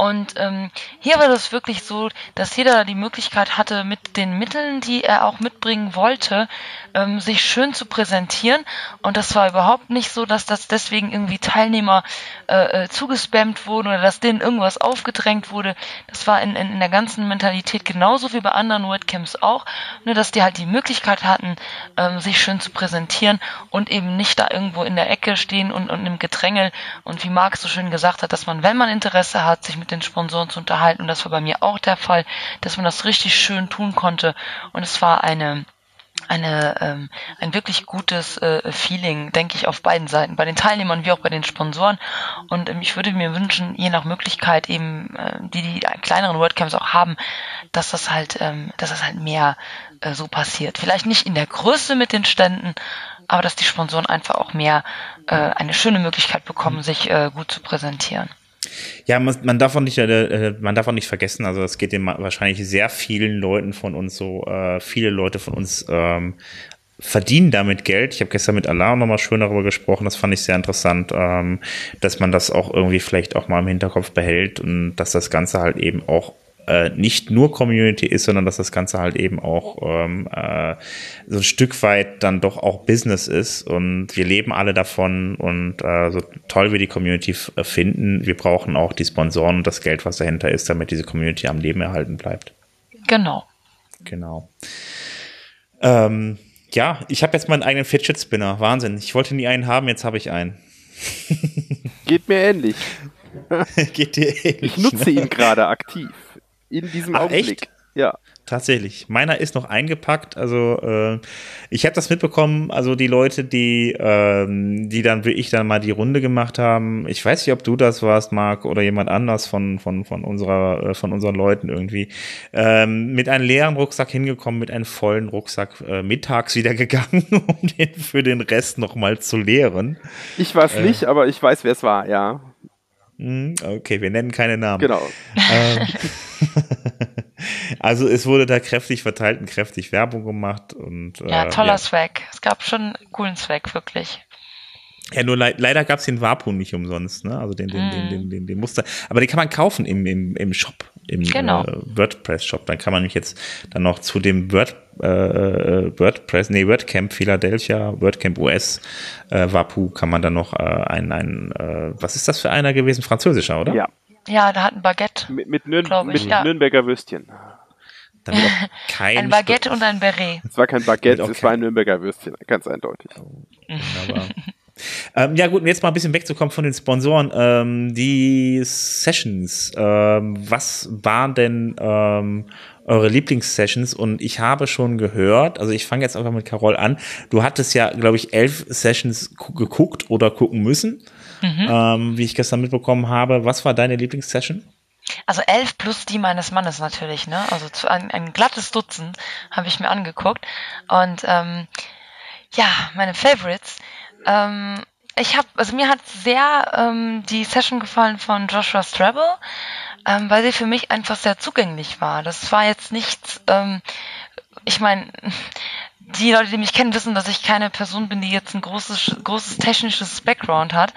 Speaker 2: Und ähm, hier war das wirklich so, dass jeder die Möglichkeit hatte, mit den Mitteln, die er auch mitbringen wollte, ähm, sich schön zu präsentieren. Und das war überhaupt nicht so, dass das deswegen irgendwie Teilnehmer äh, äh, zugespammt wurden oder dass denen irgendwas aufgedrängt wurde. Das war in, in, in der ganzen Mentalität genauso wie bei anderen WordCamps auch, nur dass die halt die Möglichkeit hatten, ähm, sich schön zu präsentieren und eben nicht da irgendwo in der Ecke stehen und, und im Gedrängel. Und wie Marc so schön gesagt hat, dass man, wenn man Interesse hat, sich mit den Sponsoren zu unterhalten, und das war bei mir auch der Fall, dass man das richtig schön tun konnte. Und es war eine eine, ähm, ein wirklich gutes äh, Feeling, denke ich, auf beiden Seiten, bei den Teilnehmern wie auch bei den Sponsoren. Und ähm, ich würde mir wünschen, je nach Möglichkeit eben, äh, die die kleineren WordCamps auch haben, dass das halt, ähm, dass das halt mehr äh, so passiert. Vielleicht nicht in der Größe mit den Ständen, aber dass die Sponsoren einfach auch mehr äh, eine schöne Möglichkeit bekommen, sich äh, gut zu präsentieren.
Speaker 1: Ja, man, man darf auch nicht, äh, man darf auch nicht vergessen, also es geht dem wahrscheinlich sehr vielen Leuten von uns so, äh, viele Leute von uns ähm, verdienen damit Geld. Ich habe gestern mit Allah nochmal schön darüber gesprochen, das fand ich sehr interessant, ähm, dass man das auch irgendwie vielleicht auch mal im Hinterkopf behält und dass das Ganze halt eben auch äh, nicht nur Community ist, sondern dass das Ganze halt eben auch ähm, äh, so ein Stück weit dann doch auch Business ist und wir leben alle davon und äh, so toll wir die Community äh, finden, wir brauchen auch die Sponsoren und das Geld, was dahinter ist, damit diese Community am Leben erhalten bleibt.
Speaker 2: Genau.
Speaker 1: Genau. Ähm, ja, ich habe jetzt meinen eigenen Fidget Spinner. Wahnsinn. Ich wollte nie einen haben, jetzt habe ich einen.
Speaker 4: Geht mir ähnlich.
Speaker 1: Geht dir ähnlich.
Speaker 4: Ich nutze
Speaker 1: ne?
Speaker 4: ihn gerade aktiv. In diesem
Speaker 1: Ach,
Speaker 4: Augenblick.
Speaker 1: echt?
Speaker 4: Ja.
Speaker 1: Tatsächlich. Meiner ist noch eingepackt. Also äh, ich habe das mitbekommen. Also die Leute, die ähm, die dann wie ich dann mal die Runde gemacht haben. Ich weiß nicht, ob du das warst, Marc, oder jemand anders von von von unserer äh, von unseren Leuten irgendwie ähm, mit einem leeren Rucksack hingekommen, mit einem vollen Rucksack äh, mittags wieder gegangen, um den für den Rest noch mal zu leeren.
Speaker 4: Ich war es nicht, aber ich weiß, wer es war, ja.
Speaker 1: Hm, Okay, wir nennen keine Namen.
Speaker 4: Genau.
Speaker 1: Ähm, also es wurde da kräftig verteilt und kräftig Werbung gemacht und
Speaker 2: Ja,
Speaker 1: äh,
Speaker 2: toller
Speaker 1: ja.
Speaker 2: Swag. Es gab schon einen coolen Swag, wirklich.
Speaker 1: Ja, nur leid, leider gab es den Wapun nicht umsonst, ne? Also den, den,
Speaker 2: Mm.
Speaker 1: den, den, den, den Muster. Aber den kann man kaufen im, im, im Shop, im
Speaker 2: Genau.
Speaker 1: äh, WordPress-Shop. Dann kann man mich jetzt dann noch zu dem Word, äh, äh, WordPress, nee, WordCamp Philadelphia, WordCamp US, äh, Wapu, kann man dann noch äh, ein, ein äh, was ist das für einer gewesen? Französischer, oder?
Speaker 4: Ja.
Speaker 2: Ja, da hat ein Baguette.
Speaker 4: Mit, mit, Nürn
Speaker 2: ich,
Speaker 4: mit
Speaker 2: ja.
Speaker 4: Nürnberger Würstchen.
Speaker 2: Ein Baguette und ein Beret.
Speaker 4: Es war kein Baguette,
Speaker 1: Okay.
Speaker 4: es war ein Nürnberger Würstchen, ganz eindeutig.
Speaker 1: Wunderbar. ähm, ja gut, und jetzt mal ein bisschen wegzukommen von den Sponsoren. Ähm, die Sessions, ähm, was waren denn ähm, eure Lieblingssessions? Und ich habe schon gehört, also ich fange jetzt einfach mit Carol an, du hattest ja, glaube ich, elf Sessions gu- geguckt oder gucken müssen, ähm, wie ich gestern mitbekommen habe. Was war deine Lieblingssession?
Speaker 2: Also elf plus die meines Mannes natürlich, ne? Also zu- ein, ein glattes Dutzend habe ich mir angeguckt. Und ähm, ja, meine Favorites. Ähm, ich habe, also mir hat sehr ähm, die Session gefallen von Joshua Stravel, ähm, weil sie für mich einfach sehr zugänglich war. Das war jetzt nichts, ähm, ich meine, die Leute, die mich kennen, wissen, dass ich keine Person bin, die jetzt ein großes, großes technisches Background hat.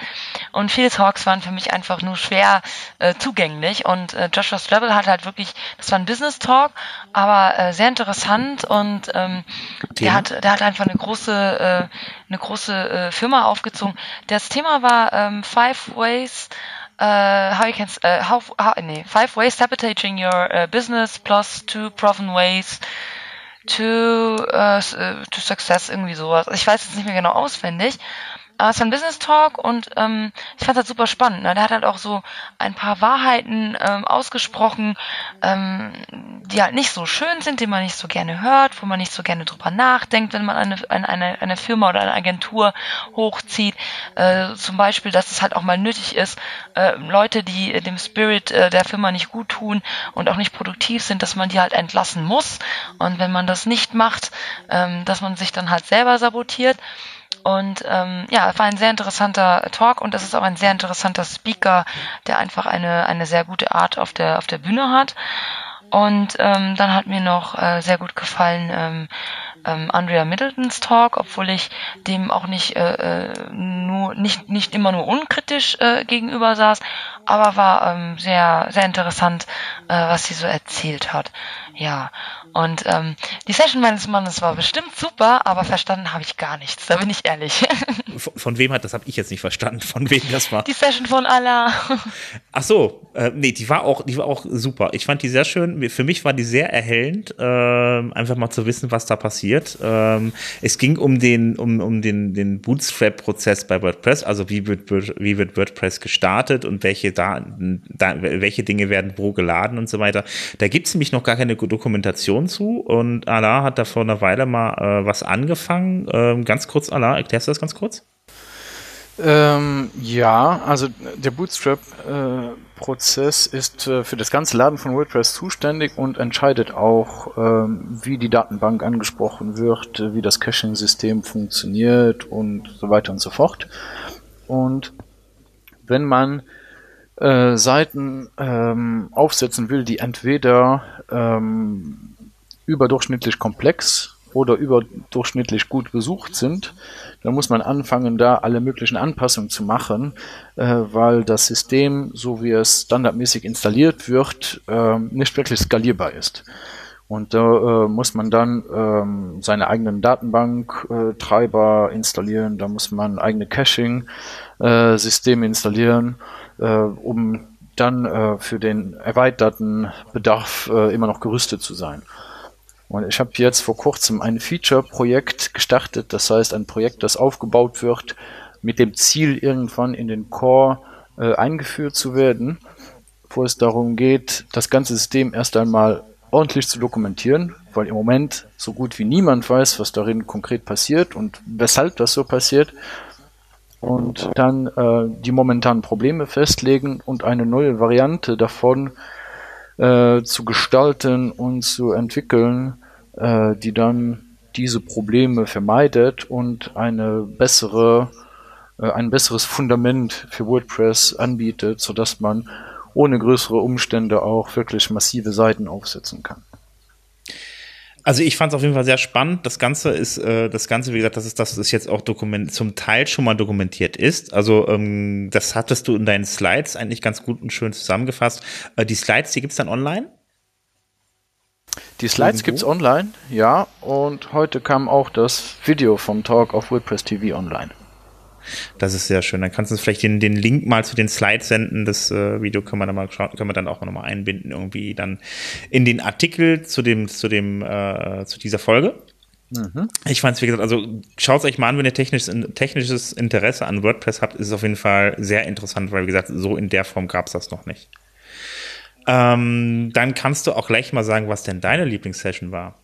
Speaker 2: Und viele Talks waren für mich einfach nur schwer äh, zugänglich. Und äh, Joshua Stravel hat halt wirklich, das war ein Business Talk, aber äh, sehr interessant und ähm, der hat, der hat einfach eine große, äh, eine große äh, Firma aufgezogen. Das Thema war ähm, Five Ways uh, how you can uh, how, how nee, five ways sabotaging your uh, business plus two proven ways to uh, to success irgendwie sowas. Ich weiß jetzt nicht mehr genau auswendig. Aber es war ein Business Talk und ähm, ich fand das super spannend. Ne? Der hat halt auch so ein paar Wahrheiten ähm, ausgesprochen, ähm, die halt nicht so schön sind, die man nicht so gerne hört, wo man nicht so gerne drüber nachdenkt, wenn man eine, eine, eine, Firma oder eine Agentur hochzieht. Äh, zum Beispiel, dass es halt auch mal nötig ist, äh, Leute, die äh, dem Spirit äh, der Firma nicht gut tun und auch nicht produktiv sind, dass man die halt entlassen muss. Und wenn man das nicht macht, ähm, dass man sich dann halt selber sabotiert. Und ähm, ja, es war ein sehr interessanter Talk und es ist auch ein sehr interessanter Speaker, der einfach eine, eine sehr gute Art auf der, auf der Bühne hat. Und ähm, dann hat mir noch äh, sehr gut gefallen ähm, ähm, Andrea Middletons Talk, obwohl ich dem auch nicht äh, äh, nur nicht nicht immer nur unkritisch äh, gegenüber saß, aber war ähm, sehr sehr interessant, äh, was sie so erzählt hat. Ja, und ähm, die Session meines Mannes war bestimmt super, aber verstanden habe ich gar nichts. Da bin ich ehrlich.
Speaker 1: Von, von wem hat das? Habe ich jetzt nicht verstanden. Von wem das war?
Speaker 2: die Session von Allah.
Speaker 1: Ach so, äh, nee, die war auch, die war auch super. Ich fand die sehr schön. Für mich war die sehr erhellend, ähm, einfach mal zu wissen, was da passiert. Ähm, es ging um den, um, um den, den Bootstrap-Prozess bei WordPress. Also wie wird, wie wird WordPress gestartet und welche da, da, welche Dinge werden wo geladen und so weiter. Da gibt's nämlich noch gar keine Dokumentation zu. Und Allah hat da vor einer Weile mal äh, was angefangen. Ähm, ganz kurz, Allah, erklärst du das ganz kurz?
Speaker 3: Ähm, ja, also der Bootstrap-Prozess ist äh, für das ganze Laden von WordPress zuständig und entscheidet auch, ähm, wie die Datenbank angesprochen wird, äh, wie das Caching-System funktioniert und so weiter und so fort. Und wenn man äh, Seiten ähm, aufsetzen will, die entweder ähm, überdurchschnittlich komplex oder überdurchschnittlich gut besucht sind, dann muss man anfangen, da alle möglichen Anpassungen zu machen, äh, weil das System, so wie es standardmäßig installiert wird, äh, nicht wirklich skalierbar ist. Und da äh, muss man dann ähm, seine eigenen Datenbank-Treiber äh, installieren, da muss man eigene Caching-Systeme installieren, äh, um dann äh, für den erweiterten Bedarf äh, immer noch gerüstet zu sein. Und ich habe jetzt vor kurzem ein Feature-Projekt gestartet, das heißt ein Projekt, das aufgebaut wird, mit dem Ziel, irgendwann in den Core äh, eingeführt zu werden, wo es darum geht, das ganze System erst einmal ordentlich zu dokumentieren, weil im Moment so gut wie niemand weiß, was darin konkret passiert und weshalb das so passiert. Und dann äh, die momentanen Probleme festlegen und eine neue Variante davon äh, zu gestalten und zu entwickeln, äh, die dann diese Probleme vermeidet und eine bessere, äh, ein besseres Fundament für WordPress anbietet, sodass man ohne größere Umstände auch wirklich massive Seiten aufsetzen kann.
Speaker 1: Also ich fand es auf jeden Fall sehr spannend. Das Ganze ist, äh, das Ganze, wie gesagt, das ist, das ist jetzt auch dokument zum Teil schon mal dokumentiert ist. Also ähm, das hattest du in deinen Slides eigentlich ganz gut und schön zusammengefasst. Äh, die Slides, die gibt's dann online?
Speaker 3: Die Slides Irgendwo? gibt's online, ja. Und heute kam auch das Video vom Talk auf WordPress TV online.
Speaker 1: Das ist sehr schön. Dann kannst du uns vielleicht den, den Link mal zu den Slides senden. Das äh, Video können wir dann mal schauen, können wir dann auch nochmal einbinden, irgendwie dann in den Artikel zu dem, zu dem, äh, zu dieser Folge. Mhm. Ich fand es, wie gesagt, also schaut es euch mal an, wenn ihr technisches, technisches Interesse an WordPress habt, ist es auf jeden Fall sehr interessant, weil, wie gesagt, so in der Form gab es das noch nicht. Ähm, dann kannst du auch gleich mal sagen, was denn deine Lieblingssession war.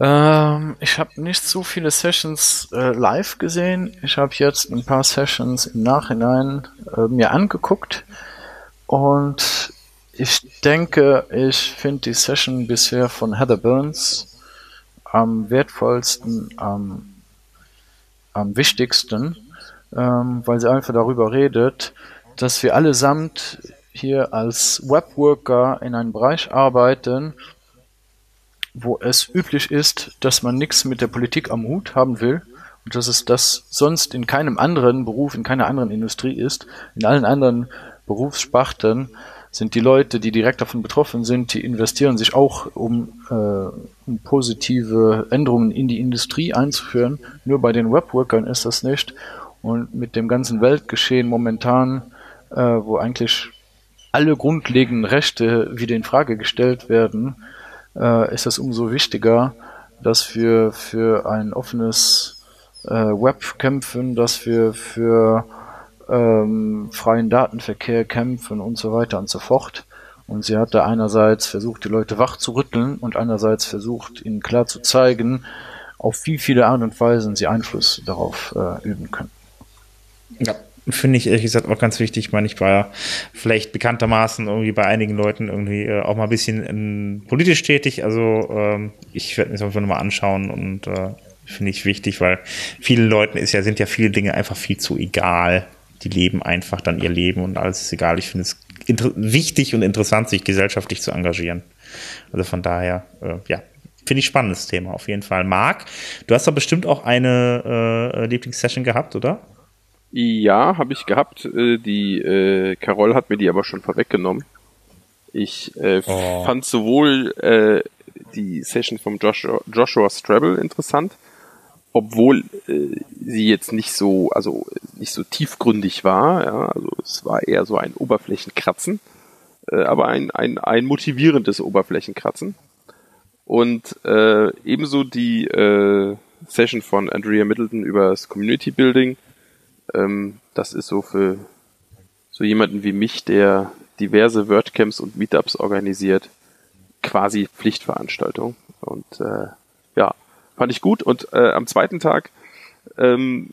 Speaker 3: Ähm, ich habe nicht so viele Sessions äh, live gesehen. Ich habe jetzt ein paar Sessions im Nachhinein äh, mir angeguckt und ich denke, ich finde die Session bisher von Heather Burns am wertvollsten, am, am wichtigsten, ähm, weil sie einfach darüber redet, dass wir allesamt hier als Webworker in einem Bereich arbeiten, wo es üblich ist, dass man nichts mit der Politik am Hut haben will und dass es das sonst in keinem anderen Beruf, in keiner anderen Industrie ist. In allen anderen Berufssparten sind die Leute, die direkt davon betroffen sind, die investieren sich auch, um, äh, um positive Änderungen in die Industrie einzuführen. Nur bei den Webworkern ist das nicht. Und mit dem ganzen Weltgeschehen momentan, äh, wo eigentlich alle grundlegenden Rechte wieder in Frage gestellt werden, äh, ist es umso wichtiger, dass wir für ein offenes äh, Web kämpfen, dass wir für ähm, freien Datenverkehr kämpfen und so weiter und so fort. Und sie hat da einerseits versucht, die Leute wach zu rütteln und einerseits versucht, ihnen klar zu zeigen, auf wie viele Art und Weisen sie Einfluss darauf äh, üben können.
Speaker 1: Ja, finde ich ehrlich gesagt auch ganz wichtig. Ich meine, ich war ja vielleicht bekanntermaßen irgendwie bei einigen Leuten irgendwie äh, auch mal ein bisschen in, politisch tätig. Also ähm, ich werde mir das einfach nochmal anschauen und äh, finde ich wichtig, weil vielen Leuten ist ja, sind ja viele Dinge einfach viel zu egal. Die leben einfach dann ihr Leben und alles ist egal. Ich finde es wichtig und interessant, sich gesellschaftlich zu engagieren. Also von daher, äh, ja, finde ich spannendes Thema auf jeden Fall. Marc, du hast doch bestimmt auch eine äh, Lieblingssession gehabt, oder?
Speaker 4: Ja, habe ich gehabt. Äh, die äh, Carol hat mir die aber schon vorweggenommen. Ich äh, oh. fand sowohl äh, die Session vom Joshua, Joshua Strable interessant, obwohl äh, sie jetzt nicht so, also nicht so tiefgründig war. Ja, also es war eher so ein Oberflächenkratzen, äh, aber ein, ein, ein motivierendes Oberflächenkratzen. Und äh, ebenso die äh, Session von Andrea Middleton über das Community Building ähm, das ist so für so jemanden wie mich, der diverse WordCamps und Meetups organisiert, quasi Pflichtveranstaltung. Und äh, ja, fand ich gut. Und äh, am zweiten Tag ähm,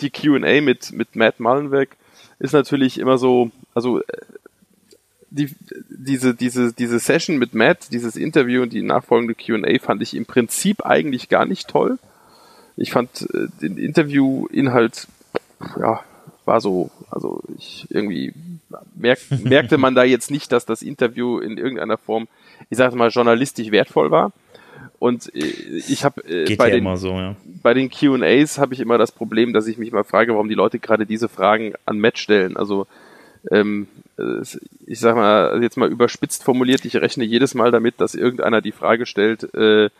Speaker 4: die Q&A mit mit Matt Mullenweg ist natürlich immer so, also äh, die, diese, diese, diese Session mit Matt, dieses Interview und die nachfolgende Q&A fand ich im Prinzip eigentlich gar nicht toll. Ich fand äh, den Interviewinhalt ja, war so, also ich irgendwie merk, merkte man da jetzt nicht, dass das Interview in irgendeiner Form, ich sage mal, journalistisch wertvoll war. Und äh, ich habe
Speaker 1: äh,
Speaker 4: bei,
Speaker 1: ja
Speaker 4: den,
Speaker 1: so, ja.
Speaker 4: bei den Q&As habe ich immer das Problem, dass ich mich mal frage, warum die Leute gerade diese Fragen an Matt stellen. Also ähm, ich sag mal, jetzt mal überspitzt formuliert, ich rechne jedes Mal damit, dass irgendeiner die Frage stellt, äh,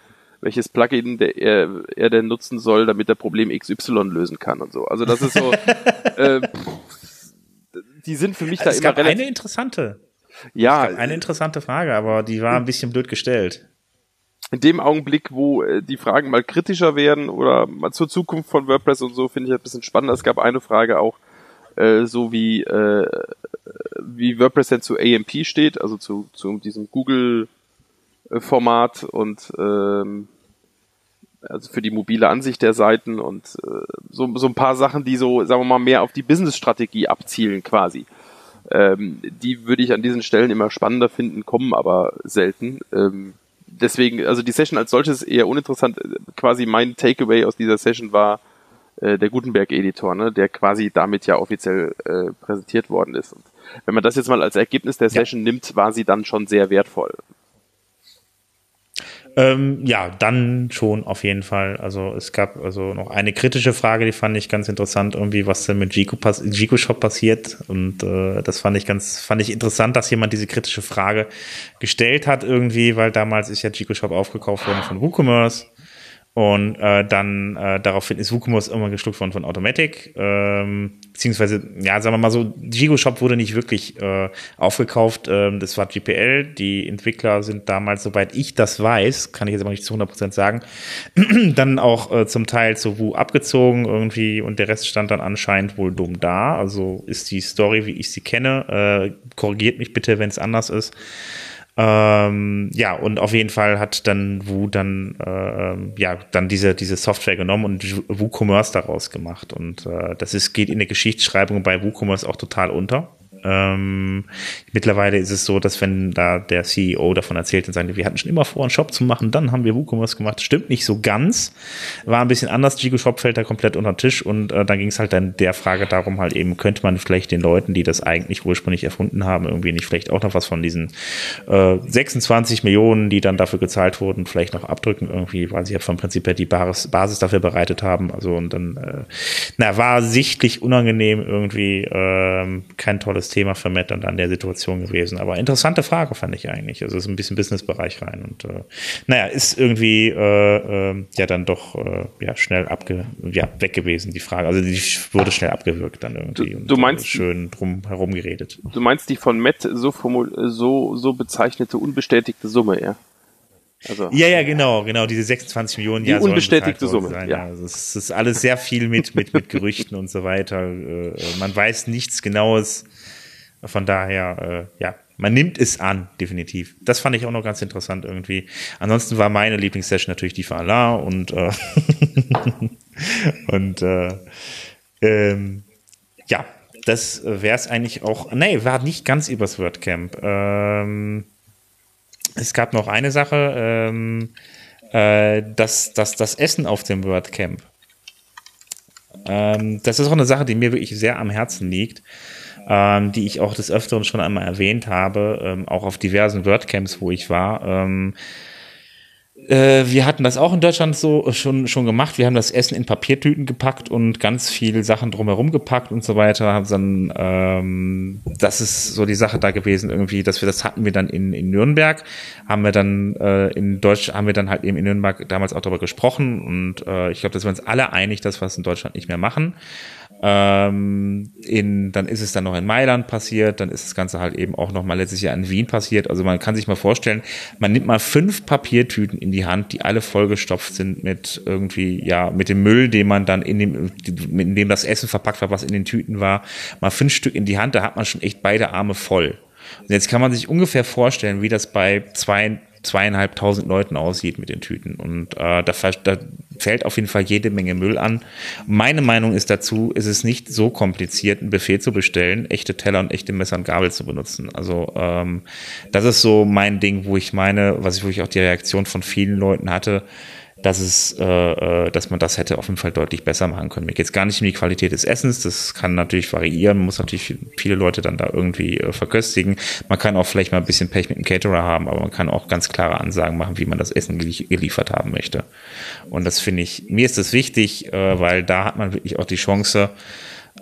Speaker 4: welches Plugin der er, er denn nutzen soll, damit er Problem XY lösen kann und so. Also das ist so, äh, die sind für mich
Speaker 1: also
Speaker 4: da immer
Speaker 1: relativ. Eine interessante.
Speaker 4: Ja.
Speaker 1: Eine interessante Frage, aber die war ein bisschen blöd gestellt.
Speaker 4: In dem Augenblick, wo äh, die Fragen mal kritischer werden oder mal zur Zukunft von WordPress und so, finde ich ein bisschen spannender. Es gab eine Frage auch, äh, so wie, äh, wie WordPress denn zu AMP steht, also zu, zu diesem Google-Format und ähm, also für die mobile Ansicht der Seiten und äh, so, so ein paar Sachen, die so, sagen wir mal, mehr auf die Business-Strategie abzielen quasi. Ähm, die würde ich an diesen Stellen immer spannender finden, kommen aber selten. Ähm, deswegen, also die Session als solches eher uninteressant. Quasi mein Takeaway aus dieser Session war äh, der Gutenberg-Editor, ne, der quasi damit ja offiziell äh, präsentiert worden ist. Und wenn man das jetzt mal als Ergebnis der Session ja. nimmt, war sie dann schon sehr wertvoll.
Speaker 1: Ähm, ja, dann schon auf jeden Fall. Also es gab also noch eine kritische Frage, die fand ich ganz interessant, irgendwie, was denn mit Gico, pass Gico Shop passiert. Und äh, das fand ich ganz, fand ich interessant, dass jemand diese kritische Frage gestellt hat, irgendwie, weil damals ist ja Gico Shop aufgekauft worden von WooCommerce. Und äh, dann äh, daraufhin ist WooCommerce irgendwann geschluckt worden von Automatic. Ähm, beziehungsweise, ja, sagen wir mal so, Gigo Shop wurde nicht wirklich äh, aufgekauft. Ähm, das war GPL. Die Entwickler sind damals, soweit ich das weiß, kann ich jetzt aber nicht zu 100% sagen, dann auch äh, zum Teil zu Woo abgezogen irgendwie und der Rest stand dann anscheinend wohl dumm da. Also ist die Story, wie ich sie kenne. Äh, korrigiert mich bitte, wenn es anders ist. Ähm, ja, und auf jeden Fall hat dann Wu dann, äh, ja, dann diese, diese Software genommen und WooCommerce daraus gemacht. Und äh, das ist, geht in der Geschichtsschreibung bei WooCommerce auch total unter. Ähm, mittlerweile ist es so, dass wenn da der CEO davon erzählt und sagt, wir hatten schon immer vor, einen Shop zu machen, dann haben wir WooCommerce gemacht. Stimmt nicht so ganz. War ein bisschen anders. Gigo Shop fällt da komplett unter den Tisch und äh, dann ging es halt dann der Frage darum, halt eben, könnte man vielleicht den Leuten, die das eigentlich ursprünglich erfunden haben, irgendwie nicht vielleicht auch noch was von diesen äh, 26 Millionen, die dann dafür gezahlt wurden, vielleicht noch abdrücken irgendwie, weil sie ja vom Prinzip her die Basis, Basis dafür bereitet haben. Also und dann, äh, na, war sichtlich unangenehm irgendwie, äh, kein tolles Thema für Matt und an der Situation gewesen. Aber interessante Frage fand ich eigentlich. Also ist ein bisschen Businessbereich rein und äh, naja, ist irgendwie äh, äh, ja dann doch äh, ja schnell abge ja weg gewesen die Frage. Also die wurde schnell abgewürgt dann irgendwie.
Speaker 4: Du, du meinst
Speaker 1: und, äh, schön drum herum geredet.
Speaker 4: Du meinst die von Matt so so so bezeichnete unbestätigte Summe, ja?
Speaker 1: Also, ja, ja, genau, genau, diese 26 Millionen.
Speaker 4: Die
Speaker 1: ja,
Speaker 4: unbestätigte Summe.
Speaker 1: Sein, ja. ja. Also es ist alles sehr viel mit, mit, mit Gerüchten und so weiter. Äh, man weiß nichts Genaues. Von daher, äh, ja, man nimmt es an, definitiv. Das fand ich auch noch ganz interessant irgendwie. Ansonsten war meine Lieblingssession natürlich die für Allah und äh, und äh, ähm, ja, das wäre es eigentlich auch. Nee, war nicht ganz übers WordCamp. Ähm, es gab noch eine Sache, ähm, äh, das, das, das Essen auf dem WordCamp. Ähm, das ist auch eine Sache, die mir wirklich sehr am Herzen liegt ähm, die ich auch des Öfteren schon einmal erwähnt habe, ähm, auch auf diversen WordCamps, wo ich war. Ähm, äh, wir hatten das auch in Deutschland so schon, schon gemacht. Wir haben das Essen in Papiertüten gepackt und ganz viele Sachen drumherum gepackt und so weiter. Dann, ähm, das ist so die Sache da gewesen irgendwie, dass wir das hatten wir dann in, in Nürnberg, haben wir dann äh, in Deutsch, haben wir dann halt eben in Nürnberg damals auch darüber gesprochen und äh, ich glaube, dass wir uns alle einig, dass wir es in Deutschland nicht mehr machen. Ähm, in, dann ist es dann noch in Mailand passiert, dann ist das Ganze halt eben auch noch mal letztes Jahr in Wien passiert. Also man kann sich mal vorstellen, man nimmt mal fünf Papiertüten in die Hand, die alle vollgestopft sind mit irgendwie, ja, mit dem Müll, den man dann in dem, in dem das Essen verpackt war, was in den Tüten war, mal fünf Stück in die Hand, da hat man schon echt beide Arme voll. Und jetzt kann man sich ungefähr vorstellen, wie das bei zwei zweieinhalbtausend Leuten aussieht mit den Tüten. Und äh, da, da fällt auf jeden Fall jede Menge Müll an. Meine Meinung ist dazu, ist es nicht so kompliziert, ein Buffet zu bestellen, echte Teller und echte Messer und Gabel zu benutzen. Also ähm, das ist so mein Ding, wo ich meine, was ich wirklich auch die Reaktion von vielen Leuten hatte, dass es, äh, äh, dass man das hätte auf jeden Fall deutlich besser machen können. Mir geht es gar nicht um die Qualität des Essens, das kann natürlich variieren, man muss natürlich viele Leute dann da irgendwie äh, verköstigen. Man kann auch vielleicht mal ein bisschen Pech mit dem Caterer haben, aber man kann auch ganz klare Ansagen machen, wie man das Essen geliefert haben möchte. Und das finde ich, mir ist das wichtig, äh, weil da hat man wirklich auch die Chance,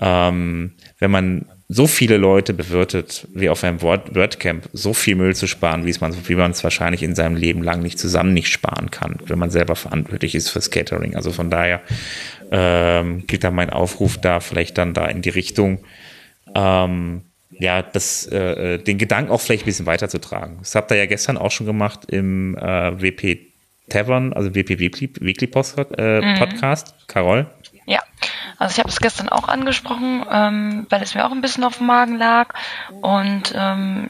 Speaker 1: ähm, wenn man so viele Leute bewirtet wie auf einem WordCamp, so viel Müll zu sparen, wie es man, wie man es wahrscheinlich in seinem Leben lang nicht zusammen nicht sparen kann, wenn man selber verantwortlich ist fürs Catering. Also von daher ähm, geht da mein Aufruf da vielleicht dann da in die Richtung, ähm, ja, das, äh, den Gedanken auch vielleicht ein bisschen weiterzutragen. Das habt ihr ja gestern auch schon gemacht im äh, WP Tavern, also WP Weekly, Weekly Post, äh, mhm. Podcast. Carol?
Speaker 2: Ja, also ich habe es gestern auch angesprochen, ähm, weil es mir auch ein bisschen auf dem Magen lag. Und ähm,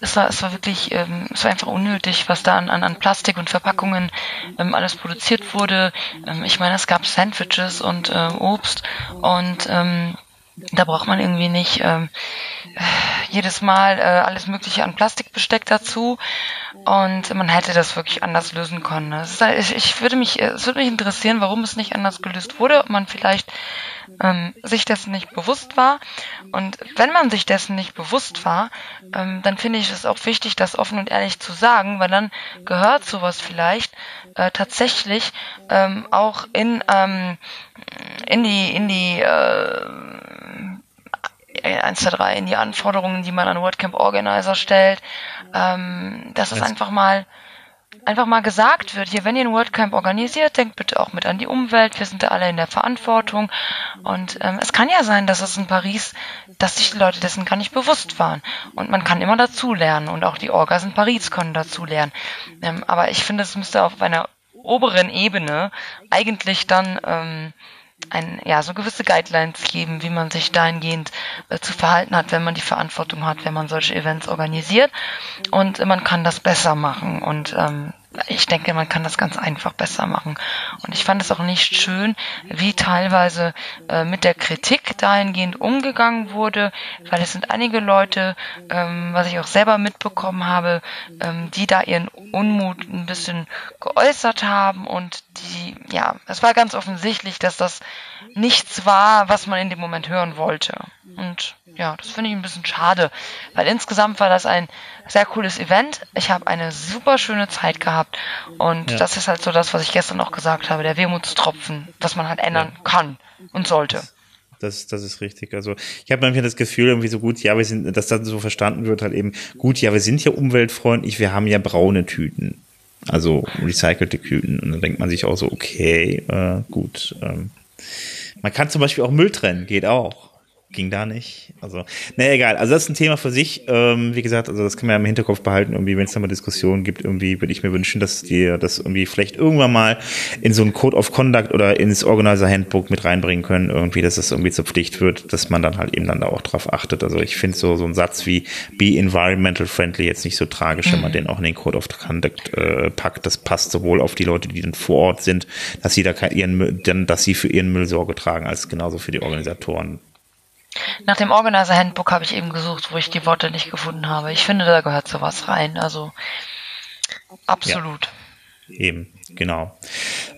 Speaker 2: es war, es war wirklich, ähm, es war einfach unnötig, was da an, an, an Plastik und Verpackungen ähm, alles produziert wurde. Ähm, ich meine, es gab Sandwiches und äh, Obst. Und ähm, da braucht man irgendwie nicht ähm, jedes Mal äh, alles Mögliche an Plastikbesteck dazu und man hätte das wirklich anders lösen können. Ist, ich, ich würde mich, es würde mich interessieren, warum es nicht anders gelöst wurde, ob man vielleicht ähm, sich dessen nicht bewusst war. Und wenn man sich dessen nicht bewusst war, ähm, dann finde ich es auch wichtig, das offen und ehrlich zu sagen, weil dann gehört sowas vielleicht äh, tatsächlich ähm, auch in ähm, in die in die äh, 1, 2, 3 in die Anforderungen, die man an WordCamp Organizer stellt, ähm, dass es einfach mal einfach mal gesagt wird, hier, wenn ihr ein WordCamp organisiert, denkt bitte auch mit an die Umwelt, wir sind da alle in der Verantwortung. Und ähm, es kann ja sein, dass es in Paris, dass sich die Leute dessen gar nicht bewusst waren. Und man kann immer dazulernen und auch die Orgas in Paris können dazulernen. Ähm, aber ich finde, es müsste auf einer oberen Ebene eigentlich dann ähm, ein, ja, so gewisse Guidelines geben, wie man sich dahingehend äh, zu verhalten hat, wenn man die Verantwortung hat, wenn man solche Events organisiert. Und man kann das besser machen. Und ähm, ich denke, man kann das ganz einfach besser machen. Und ich fand es auch nicht schön, wie teilweise äh, mit der Kritik dahingehend umgegangen wurde, weil es sind einige Leute, ähm, was ich auch selber mitbekommen habe, ähm, die da ihren Unmut ein bisschen geäußert haben und die, ja, es war ganz offensichtlich, dass das nichts war, was man in dem Moment hören wollte. Und ja, das finde ich ein bisschen schade, weil insgesamt war das ein sehr cooles Event. Ich habe eine super schöne Zeit gehabt und ja. das ist halt so das, was ich gestern auch gesagt habe, der Wehmutstropfen, was man halt ändern ja. kann und sollte.
Speaker 1: Das, das ist richtig. Also ich habe manchmal das Gefühl, irgendwie so gut, ja, wir sind, dass das so verstanden wird, halt eben, gut, ja, wir sind ja umweltfreundlich, wir haben ja braune Tüten. Also recycelte Tüten. Und dann denkt man sich auch so, okay, äh, gut. Ähm, man kann zum Beispiel auch Müll trennen, geht auch ging da nicht. Also, naja, egal. Also das ist ein Thema für sich. Ähm, wie gesagt, also das kann man ja im Hinterkopf behalten. Irgendwie, wenn es da mal Diskussionen gibt, irgendwie würde ich mir wünschen, dass die das irgendwie vielleicht irgendwann mal in so einen Code of Conduct oder ins Organizer Handbook mit reinbringen können. Irgendwie, dass das irgendwie zur Pflicht wird, dass man dann halt eben dann da auch drauf achtet. Also ich finde so so ein Satz wie Be environmental friendly jetzt nicht so tragisch, wenn man mhm. den auch in den Code of Conduct äh, packt. Das passt sowohl auf die Leute, die dann vor Ort sind, dass sie da ihren, dann, dass sie für ihren Müll Sorge tragen, als genauso für die Organisatoren.
Speaker 2: Nach dem Organizer Handbook habe ich eben gesucht, wo ich die Worte nicht gefunden habe. Ich finde, da gehört sowas rein. Also absolut.
Speaker 1: Ja, eben, genau.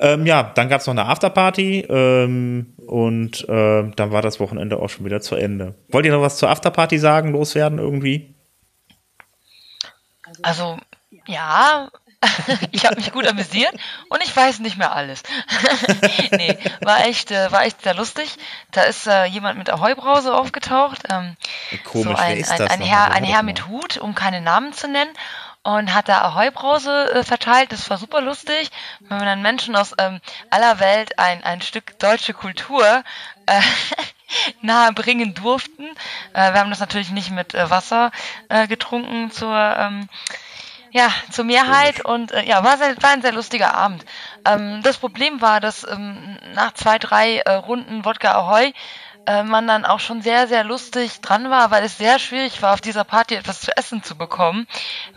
Speaker 1: Ähm, ja, dann gab es noch eine Afterparty ähm, und äh, dann war das Wochenende auch schon wieder zu Ende. Wollt ihr noch was zur Afterparty sagen, loswerden irgendwie?
Speaker 2: Also ja, ich habe mich gut amüsiert und ich weiß nicht mehr alles. nee, war echt, äh, war echt sehr lustig. Da ist äh, jemand mit der Heubrause aufgetaucht. Ähm,
Speaker 1: Komisch, so
Speaker 2: ein, ein? Ein, Herr, ein Herr mit Hut, um keine Namen zu nennen. Und hat da Ahoi-Brause äh, verteilt. Das war super lustig, wenn wir dann Menschen aus ähm, aller Welt ein, ein Stück deutsche Kultur äh, nahe bringen durften. Äh, wir haben das natürlich nicht mit äh, Wasser äh, getrunken zur ähm, ja, zur Mehrheit und äh, ja, war, sehr, war ein sehr lustiger Abend. Ähm, das Problem war, dass ähm, nach zwei, drei äh, Runden Wodka Ahoy äh, man dann auch schon sehr, sehr lustig dran war, weil es sehr schwierig war, auf dieser Party etwas zu essen zu bekommen,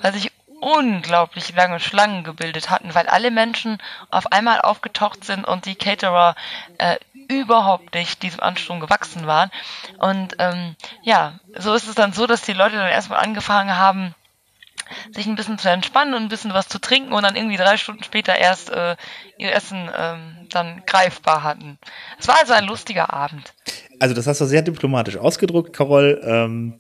Speaker 2: weil sich unglaublich lange Schlangen gebildet hatten, weil alle Menschen auf einmal aufgetaucht sind und die Caterer äh, überhaupt nicht diesem Ansturm gewachsen waren. Und ähm, ja, so ist es dann so, dass die Leute dann erstmal angefangen haben, sich ein bisschen zu entspannen und ein bisschen was zu trinken und dann irgendwie drei Stunden später erst äh, ihr Essen ähm, dann greifbar hatten. Es war also ein lustiger Abend.
Speaker 1: Also das hast du sehr diplomatisch ausgedrückt, Carol. Ähm,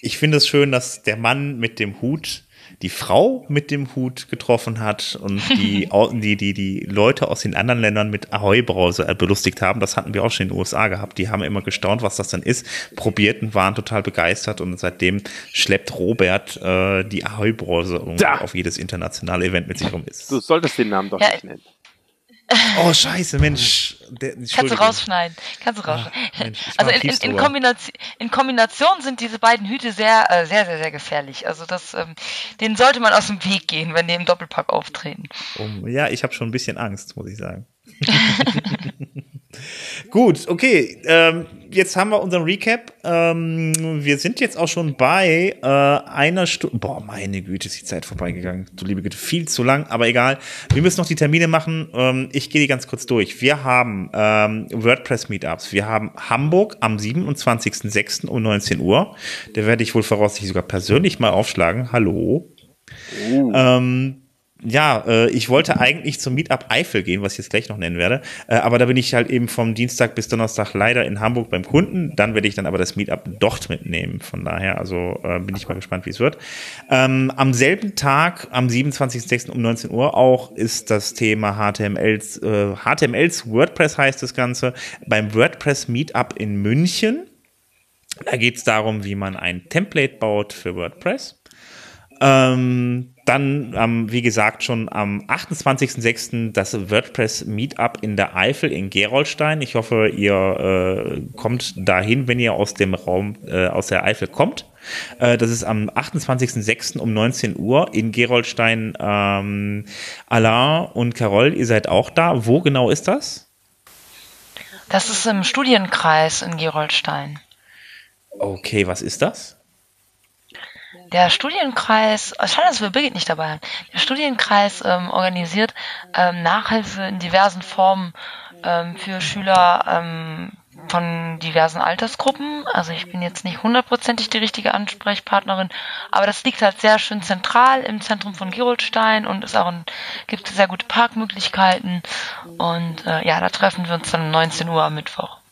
Speaker 1: ich finde es schön, dass der Mann mit dem Hut die Frau mit dem Hut getroffen hat und die, die, die, die Leute aus den anderen Ländern mit Ahoi-Brause belustigt haben. Das hatten wir auch schon in den USA gehabt. Die haben immer gestaunt, was das denn ist, probierten, waren total begeistert und seitdem schleppt Robert äh, die Ahoi-Brause auf jedes internationale Event mit sich rum. Ist.
Speaker 4: Du solltest den Namen doch ja, nicht nennen.
Speaker 1: Oh, scheiße, Mensch.
Speaker 2: Der, Kannst du rausschneiden. Kannst du rausschneiden. Ach, Mensch, also in, in, in, Kombination, in Kombination sind diese beiden Hüte sehr, äh, sehr, sehr, sehr gefährlich. Also das, ähm, denen sollte man aus dem Weg gehen, wenn die im Doppelpack auftreten.
Speaker 1: Um, ja, ich habe schon ein bisschen Angst, muss ich sagen. Gut, okay. Ähm, jetzt haben wir unseren Recap. Ähm, wir sind jetzt auch schon bei äh, einer Stunde. Boah, meine Güte, ist die Zeit vorbeigegangen. Du liebe Güte, viel zu lang, aber egal. Wir müssen noch die Termine machen. Ähm, ich gehe die ganz kurz durch. Wir haben ähm, WordPress-Meetups. Wir haben Hamburg am 27.06. um 19 Uhr. Da werde ich wohl voraussichtlich sogar persönlich mal aufschlagen. Hallo. Oh. Ähm, ja, äh, ich wollte eigentlich zum Meetup Eifel gehen, was ich jetzt gleich noch nennen werde. Äh, aber da bin ich halt eben vom Dienstag bis Donnerstag leider in Hamburg beim Kunden. Dann werde ich dann aber das Meetup dort mitnehmen. Von daher, also äh, bin ich mal gespannt, wie es wird. Ähm, am selben Tag, am 27.06. um 19 Uhr auch, ist das Thema HTMLs, äh, HTMLs WordPress heißt das Ganze, beim WordPress Meetup in München. Da geht es darum, wie man ein Template baut für WordPress. Ähm, dann, ähm, wie gesagt, schon am 28.06. das WordPress Meetup in der Eifel in Gerolstein. Ich hoffe, ihr äh, kommt dahin, wenn ihr aus dem Raum, äh, aus der Eifel kommt. Äh, das ist am 28.06. um 19 Uhr in Gerolstein. Ähm, Alain und Carol, ihr seid auch da. Wo genau ist das?
Speaker 2: Das ist im Studienkreis in Gerolstein.
Speaker 1: Okay, was ist das?
Speaker 2: Der Studienkreis, schade, dass wir Birgit nicht dabei haben. Der Studienkreis ähm, organisiert ähm, Nachhilfe in diversen Formen ähm, für Schüler ähm, von diversen Altersgruppen. Also ich bin jetzt nicht hundertprozentig die richtige Ansprechpartnerin, aber das liegt halt sehr schön zentral im Zentrum von Gerolstein und ist auch ein, gibt sehr gute Parkmöglichkeiten. Und äh, ja, da treffen wir uns dann um 19 Uhr am Mittwoch.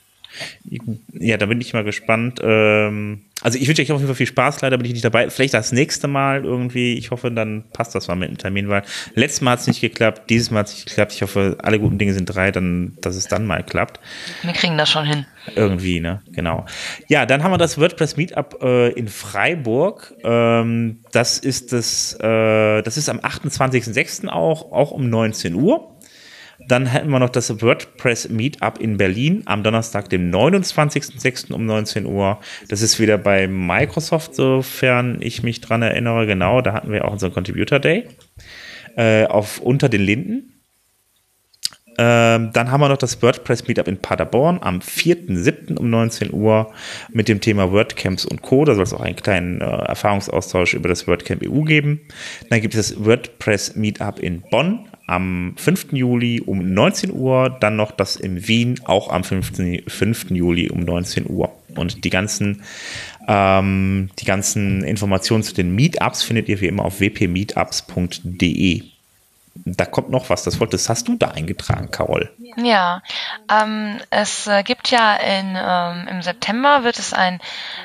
Speaker 1: Ja, da bin ich mal gespannt. Ähm, also ich wünsche euch auf jeden Fall viel Spaß. Leider bin ich nicht dabei. Vielleicht das nächste Mal irgendwie. Ich hoffe, dann passt das mal mit dem Termin, weil letztes Mal hat es nicht geklappt, dieses Mal hat es nicht geklappt. Ich hoffe, alle guten Dinge sind drei, dann, dass es dann mal klappt.
Speaker 2: Wir kriegen das schon hin.
Speaker 1: Irgendwie, ne? Genau. Ja, dann haben wir das WordPress Meetup äh, in Freiburg. Ähm, das ist das, äh, das ist am 28.06. auch, auch um 19 Uhr. Dann hätten wir noch das WordPress Meetup in Berlin am Donnerstag, dem 29.06. um 19 Uhr. Das ist wieder bei Microsoft, sofern ich mich dran erinnere. Genau, da hatten wir auch unseren Contributor Day äh, auf unter den Linden. Ähm, dann haben wir noch das WordPress Meetup in Paderborn am 4.7. um 19 Uhr mit dem Thema WordCamps und Co. Da soll es auch einen kleinen äh, Erfahrungsaustausch über das WordCamp EU geben. Dann gibt es das WordPress Meetup in Bonn am 5. Juli um 19 Uhr, dann noch das in Wien auch am 5. 5. Juli um 19 Uhr. Und die ganzen, ähm, die ganzen Informationen zu den Meetups findet ihr wie immer auf wpmeetups.de. Da kommt noch was, das wolltest, hast du da eingetragen, Carol?
Speaker 2: Ja, ähm, es äh, gibt ja in, ähm, im September wird es ein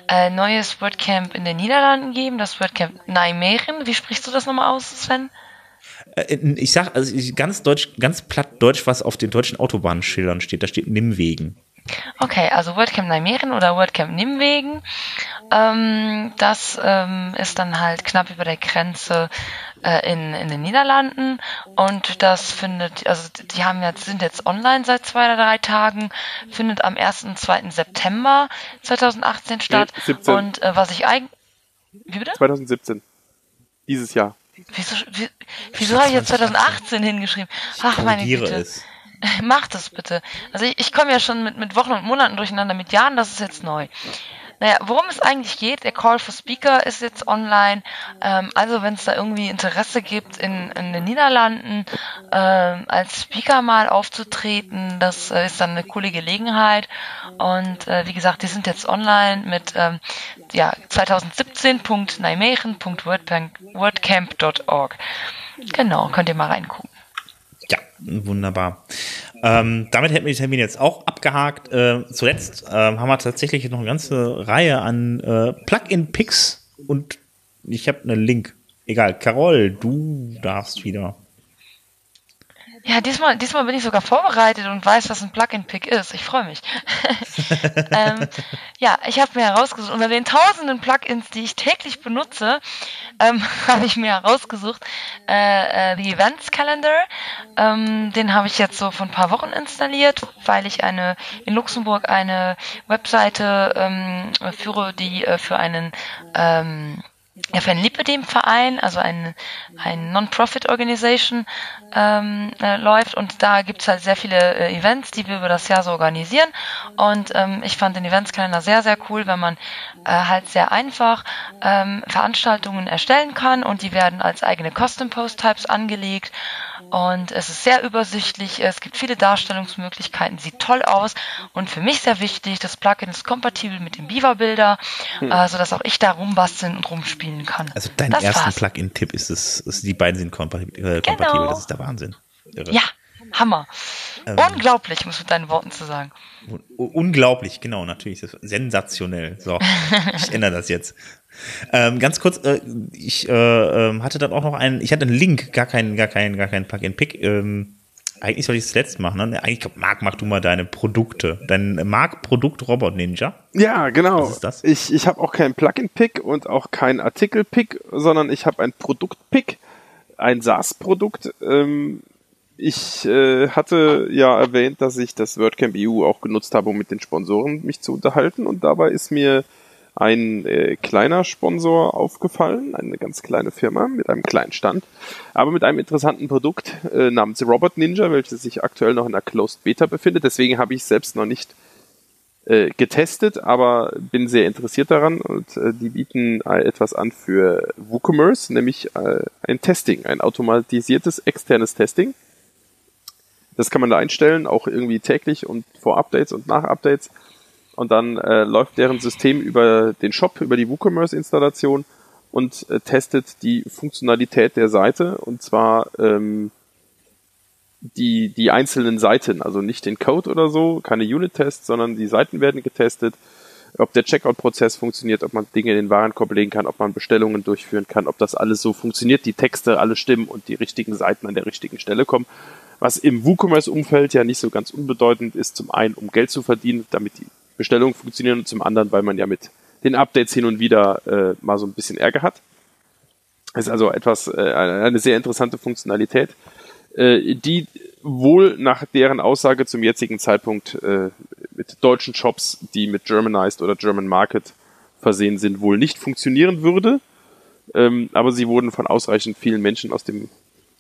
Speaker 2: äh, neues WordCamp in den Niederlanden geben, das WordCamp Nijmegen. Wie sprichst du das nochmal aus, Sven?
Speaker 1: Äh, ich sag also ganz deutsch, ganz platt deutsch, was auf den deutschen Autobahnschildern steht. Da steht Nimmwegen.
Speaker 2: Okay, also WordCamp Nijmegen oder WordCamp Nimwegen. Ähm, das ähm, ist dann halt knapp über der Grenze äh, in, in den Niederlanden und das findet, also die haben jetzt, sind jetzt online seit zwei oder drei Tagen, findet am 1. und 2. September 2018 statt. 17. Und äh, was ich eigentlich.
Speaker 4: Wie bitte? 2017. Dieses Jahr.
Speaker 2: Wieso, wie, wieso habe ich jetzt 2018 hingeschrieben? Ach, meine Güte. Es. Mach das bitte. Also ich, ich komme ja schon mit, mit Wochen und Monaten durcheinander, mit Jahren, das ist jetzt neu. Naja, worum es eigentlich geht, der Call for Speaker ist jetzt online. Ähm, also wenn es da irgendwie Interesse gibt, in, in den Niederlanden ähm, als Speaker mal aufzutreten, das äh, ist dann eine coole Gelegenheit. Und äh, wie gesagt, die sind jetzt online mit ähm, ja, 2017.nijmegen.wordcamp.org. Genau, könnt ihr mal reingucken.
Speaker 1: Ja, wunderbar. Ähm, damit hätten wir den Termin jetzt auch abgehakt. Äh, zuletzt äh, haben wir tatsächlich noch eine ganze Reihe an äh, Plugin-Picks und ich habe einen Link. Egal, Carol, du darfst wieder.
Speaker 2: Ja, diesmal, diesmal bin ich sogar vorbereitet und weiß, was ein Plugin-Pick ist. Ich freue mich. ähm, ja, ich habe mir herausgesucht, unter den tausenden Plugins, die ich täglich benutze, ähm, habe ich mir herausgesucht, äh, äh, die Events Calendar. Ähm, den habe ich jetzt so vor ein paar Wochen installiert, weil ich eine in Luxemburg eine Webseite ähm, führe, die äh, für einen ähm, ja, für einen Lipidem-Verein, also ein, ein Non-Profit-Organisation ähm, äh, läuft und da gibt's halt sehr viele äh, Events, die wir über das Jahr so organisieren. Und ähm, ich fand den Eventskalender sehr, sehr cool, wenn man äh, halt sehr einfach ähm, Veranstaltungen erstellen kann und die werden als eigene Custom-Post-Types angelegt und es ist sehr übersichtlich, es gibt viele Darstellungsmöglichkeiten, sieht toll aus und für mich sehr wichtig, das Plugin ist kompatibel mit dem Beaver-Bilder, hm. äh, sodass auch ich da rumbasteln und rumspielen kann.
Speaker 1: Also dein das ersten Plugin-Tipp ist es, ist, die beiden sind kompatibel, äh, genau. kompatibel, das ist der Wahnsinn.
Speaker 2: Irre. Ja, Hammer. Ähm, Unglaublich, muss mit deinen Worten zu sagen.
Speaker 1: Unglaublich, genau, natürlich. sensationell. So, ich ändere das jetzt. Ähm, ganz kurz, äh, ich äh, ähm, hatte dann auch noch einen, ich hatte einen Link, gar keinen, gar keinen, gar keinen Plug-in-Pick. Ähm, eigentlich soll ich es letzt machen, ne? Eigentlich, Marc, mach du mal deine Produkte. Dein Marc-Produkt Robot Ninja.
Speaker 4: Ja, genau. Was ist das? Ich, ich habe auch keinen Plugin-Pick und auch keinen Artikel-Pick, sondern ich habe ein Produkt-Pick, ein SaaS-Produkt. Ähm, ich äh, hatte ja erwähnt, dass ich das WordCamp EU auch genutzt habe, um mit den Sponsoren mich zu unterhalten und dabei ist mir ein äh, kleiner Sponsor aufgefallen, eine ganz kleine Firma mit einem kleinen Stand, aber mit einem interessanten Produkt äh, namens Robot Ninja, welches sich aktuell noch in der Closed Beta befindet. Deswegen habe ich selbst noch nicht äh, getestet, aber bin sehr interessiert daran und äh, die bieten äh, etwas an für WooCommerce, nämlich äh, ein Testing, ein automatisiertes externes Testing. Das kann man da einstellen, auch irgendwie täglich und vor Updates und nach Updates. Und dann äh, läuft deren System über den Shop, über die WooCommerce-Installation und äh, testet die Funktionalität der Seite und zwar ähm, die, die einzelnen Seiten, also nicht den Code oder so, keine Unit-Tests, sondern die Seiten werden getestet, ob der Checkout-Prozess funktioniert, ob man Dinge in den Warenkorb legen kann, ob man Bestellungen durchführen kann, ob das alles so funktioniert, die Texte alle stimmen und die richtigen Seiten an der richtigen Stelle kommen. Was im WooCommerce-Umfeld ja nicht so ganz unbedeutend ist, zum einen, um Geld zu verdienen, damit die Bestellungen funktionieren und zum anderen, weil man ja mit den Updates hin und wieder äh, mal so ein bisschen Ärger hat. Ist also etwas, äh, eine sehr interessante Funktionalität, äh, die wohl nach deren Aussage zum jetzigen Zeitpunkt äh, mit deutschen Shops, die mit Germanized oder German Market versehen sind, wohl nicht funktionieren würde. Ähm, aber sie wurden von ausreichend vielen Menschen aus dem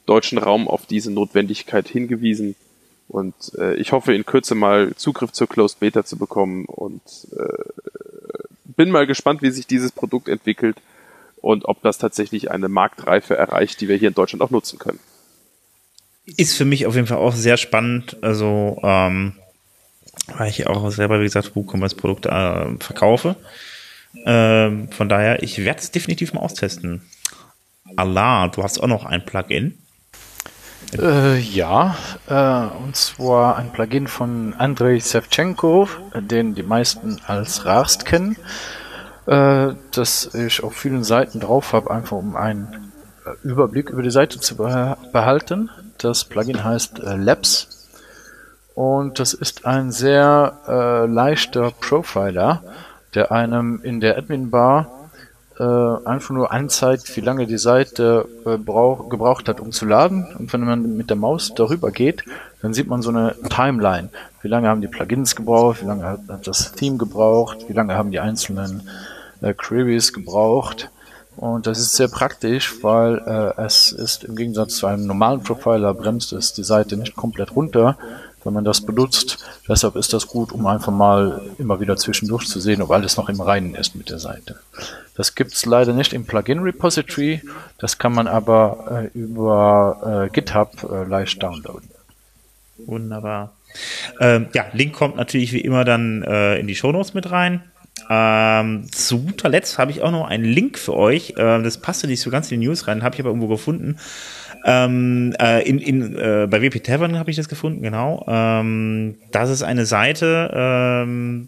Speaker 4: deutschen Raum auf diese Notwendigkeit hingewiesen und äh, ich hoffe in Kürze mal Zugriff zur Closed Beta zu bekommen und äh, bin mal gespannt, wie sich dieses Produkt entwickelt und ob das tatsächlich eine Marktreife erreicht, die wir hier in Deutschland auch nutzen können.
Speaker 1: Ist für mich auf jeden Fall auch sehr spannend. Also, ähm, weil ich auch selber, wie gesagt, WooCommerce-Produkte äh, verkaufe. Ähm, von daher, ich werde es definitiv mal austesten. Allah, du hast auch noch ein Plugin.
Speaker 3: Äh, ja, äh, und zwar ein Plugin von Andrei Sevchenko, den die meisten als Rarst kennen, äh, das ich auf vielen Seiten drauf habe, einfach um einen äh, Überblick über die Seite zu behalten. Das Plugin heißt äh, Labs und das ist ein sehr äh, leichter Profiler, der einem in der Admin-Bar äh, einfach nur anzeigt, wie lange die Seite äh, brauch, gebraucht hat, um zu laden. Und wenn man mit der Maus darüber geht, dann sieht man so eine Timeline. Wie lange haben die Plugins gebraucht, wie lange hat, hat das Theme gebraucht, wie lange haben die einzelnen äh, Queries gebraucht. Und das ist sehr praktisch, weil äh, es ist im Gegensatz zu einem normalen Profiler bremst es die Seite nicht komplett runter, wenn man das benutzt. Deshalb ist das gut, um einfach mal immer wieder zwischendurch zu sehen, ob alles noch im Reinen ist mit der Seite. Das gibt's leider nicht im Plugin-Repository, das kann man aber äh, über äh, GitHub äh, leicht downloaden.
Speaker 1: Wunderbar. Ähm, ja, Link kommt natürlich wie immer dann äh, in die Shownotes mit rein. Ähm, zu guter Letzt habe ich auch noch einen Link für euch. Äh, das passte nicht so ganz in die News rein, habe ich aber irgendwo gefunden. Ähm, äh, in, in, äh, bei WP Tavern habe ich das gefunden, genau. Ähm, das ist eine Seite, ähm,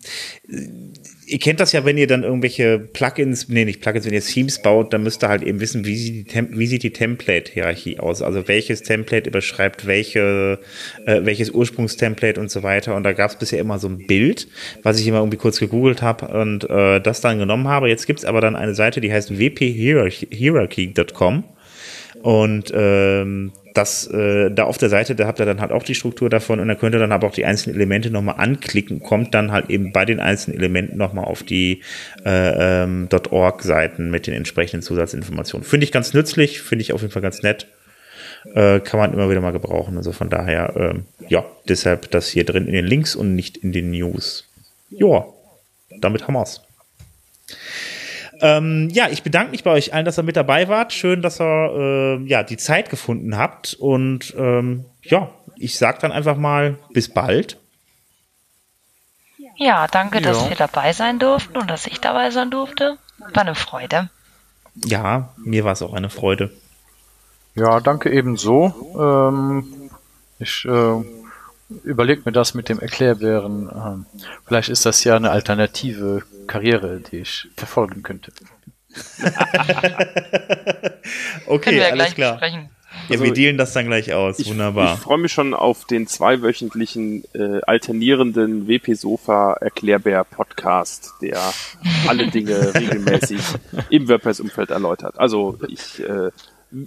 Speaker 1: ihr kennt das ja, wenn ihr dann irgendwelche Plugins, nee, nicht Plugins, wenn ihr Themes baut, dann müsst ihr halt eben wissen, wie sieht die, Tem wie sieht die Template-Hierarchie aus? Also welches Template überschreibt welche, äh, welches Ursprungstemplate und so weiter. Und da gab es bisher immer so ein Bild, was ich immer irgendwie kurz gegoogelt habe und äh, das dann genommen habe. Jetzt gibt's aber dann eine Seite, die heißt wphierarchy.com. Und ähm, das äh, da auf der Seite, da habt ihr dann halt auch die Struktur davon und dann könnt ihr dann aber auch die einzelnen Elemente nochmal anklicken, kommt dann halt eben bei den einzelnen Elementen nochmal auf die äh, ähm, .org-Seiten mit den entsprechenden Zusatzinformationen. Finde ich ganz nützlich, finde ich auf jeden Fall ganz nett. Äh, kann man immer wieder mal gebrauchen. Also von daher, ähm, ja, deshalb das hier drin in den Links und nicht in den News. Ja, damit haben wir's. Ähm, ja, ich bedanke mich bei euch allen, dass ihr mit dabei wart. Schön, dass ihr äh, ja, die Zeit gefunden habt. Und ähm, ja, ich sag dann einfach mal bis bald.
Speaker 2: Ja, danke, dass wir dabei sein durften und dass ich dabei sein durfte. War eine Freude.
Speaker 1: Ja, mir war es auch eine Freude.
Speaker 3: Ja, danke ebenso. Ähm, ich äh, überlege mir das mit dem Erklärbären. Ähm, vielleicht ist das ja eine alternative Karriere, die ich verfolgen könnte.
Speaker 1: okay, alles klar. Besprechen. Ja, also, wir dealen das dann gleich aus.
Speaker 4: Ich,
Speaker 1: Wunderbar.
Speaker 4: Ich freue mich schon auf den zweiwöchentlichen äh, alternierenden WP Sofa Erklärbär Podcast, der alle Dinge regelmäßig im WordPress-Umfeld erläutert. Also ich, äh,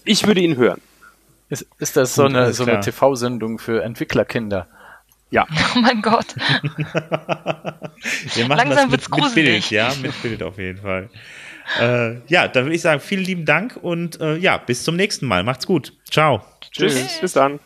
Speaker 4: ich würde ihn hören.
Speaker 3: Ist, ist das so eine, so eine TV-Sendung für Entwicklerkinder?
Speaker 4: Ja.
Speaker 2: Oh mein Gott.
Speaker 1: Wir machen Langsam das mit, mit Bild, ja, mit Bild auf jeden Fall. Äh, ja, dann würde ich sagen, vielen lieben Dank und äh, ja, bis zum nächsten Mal. Macht's gut. Ciao.
Speaker 4: Tschüss. Tschüss. Bis dann.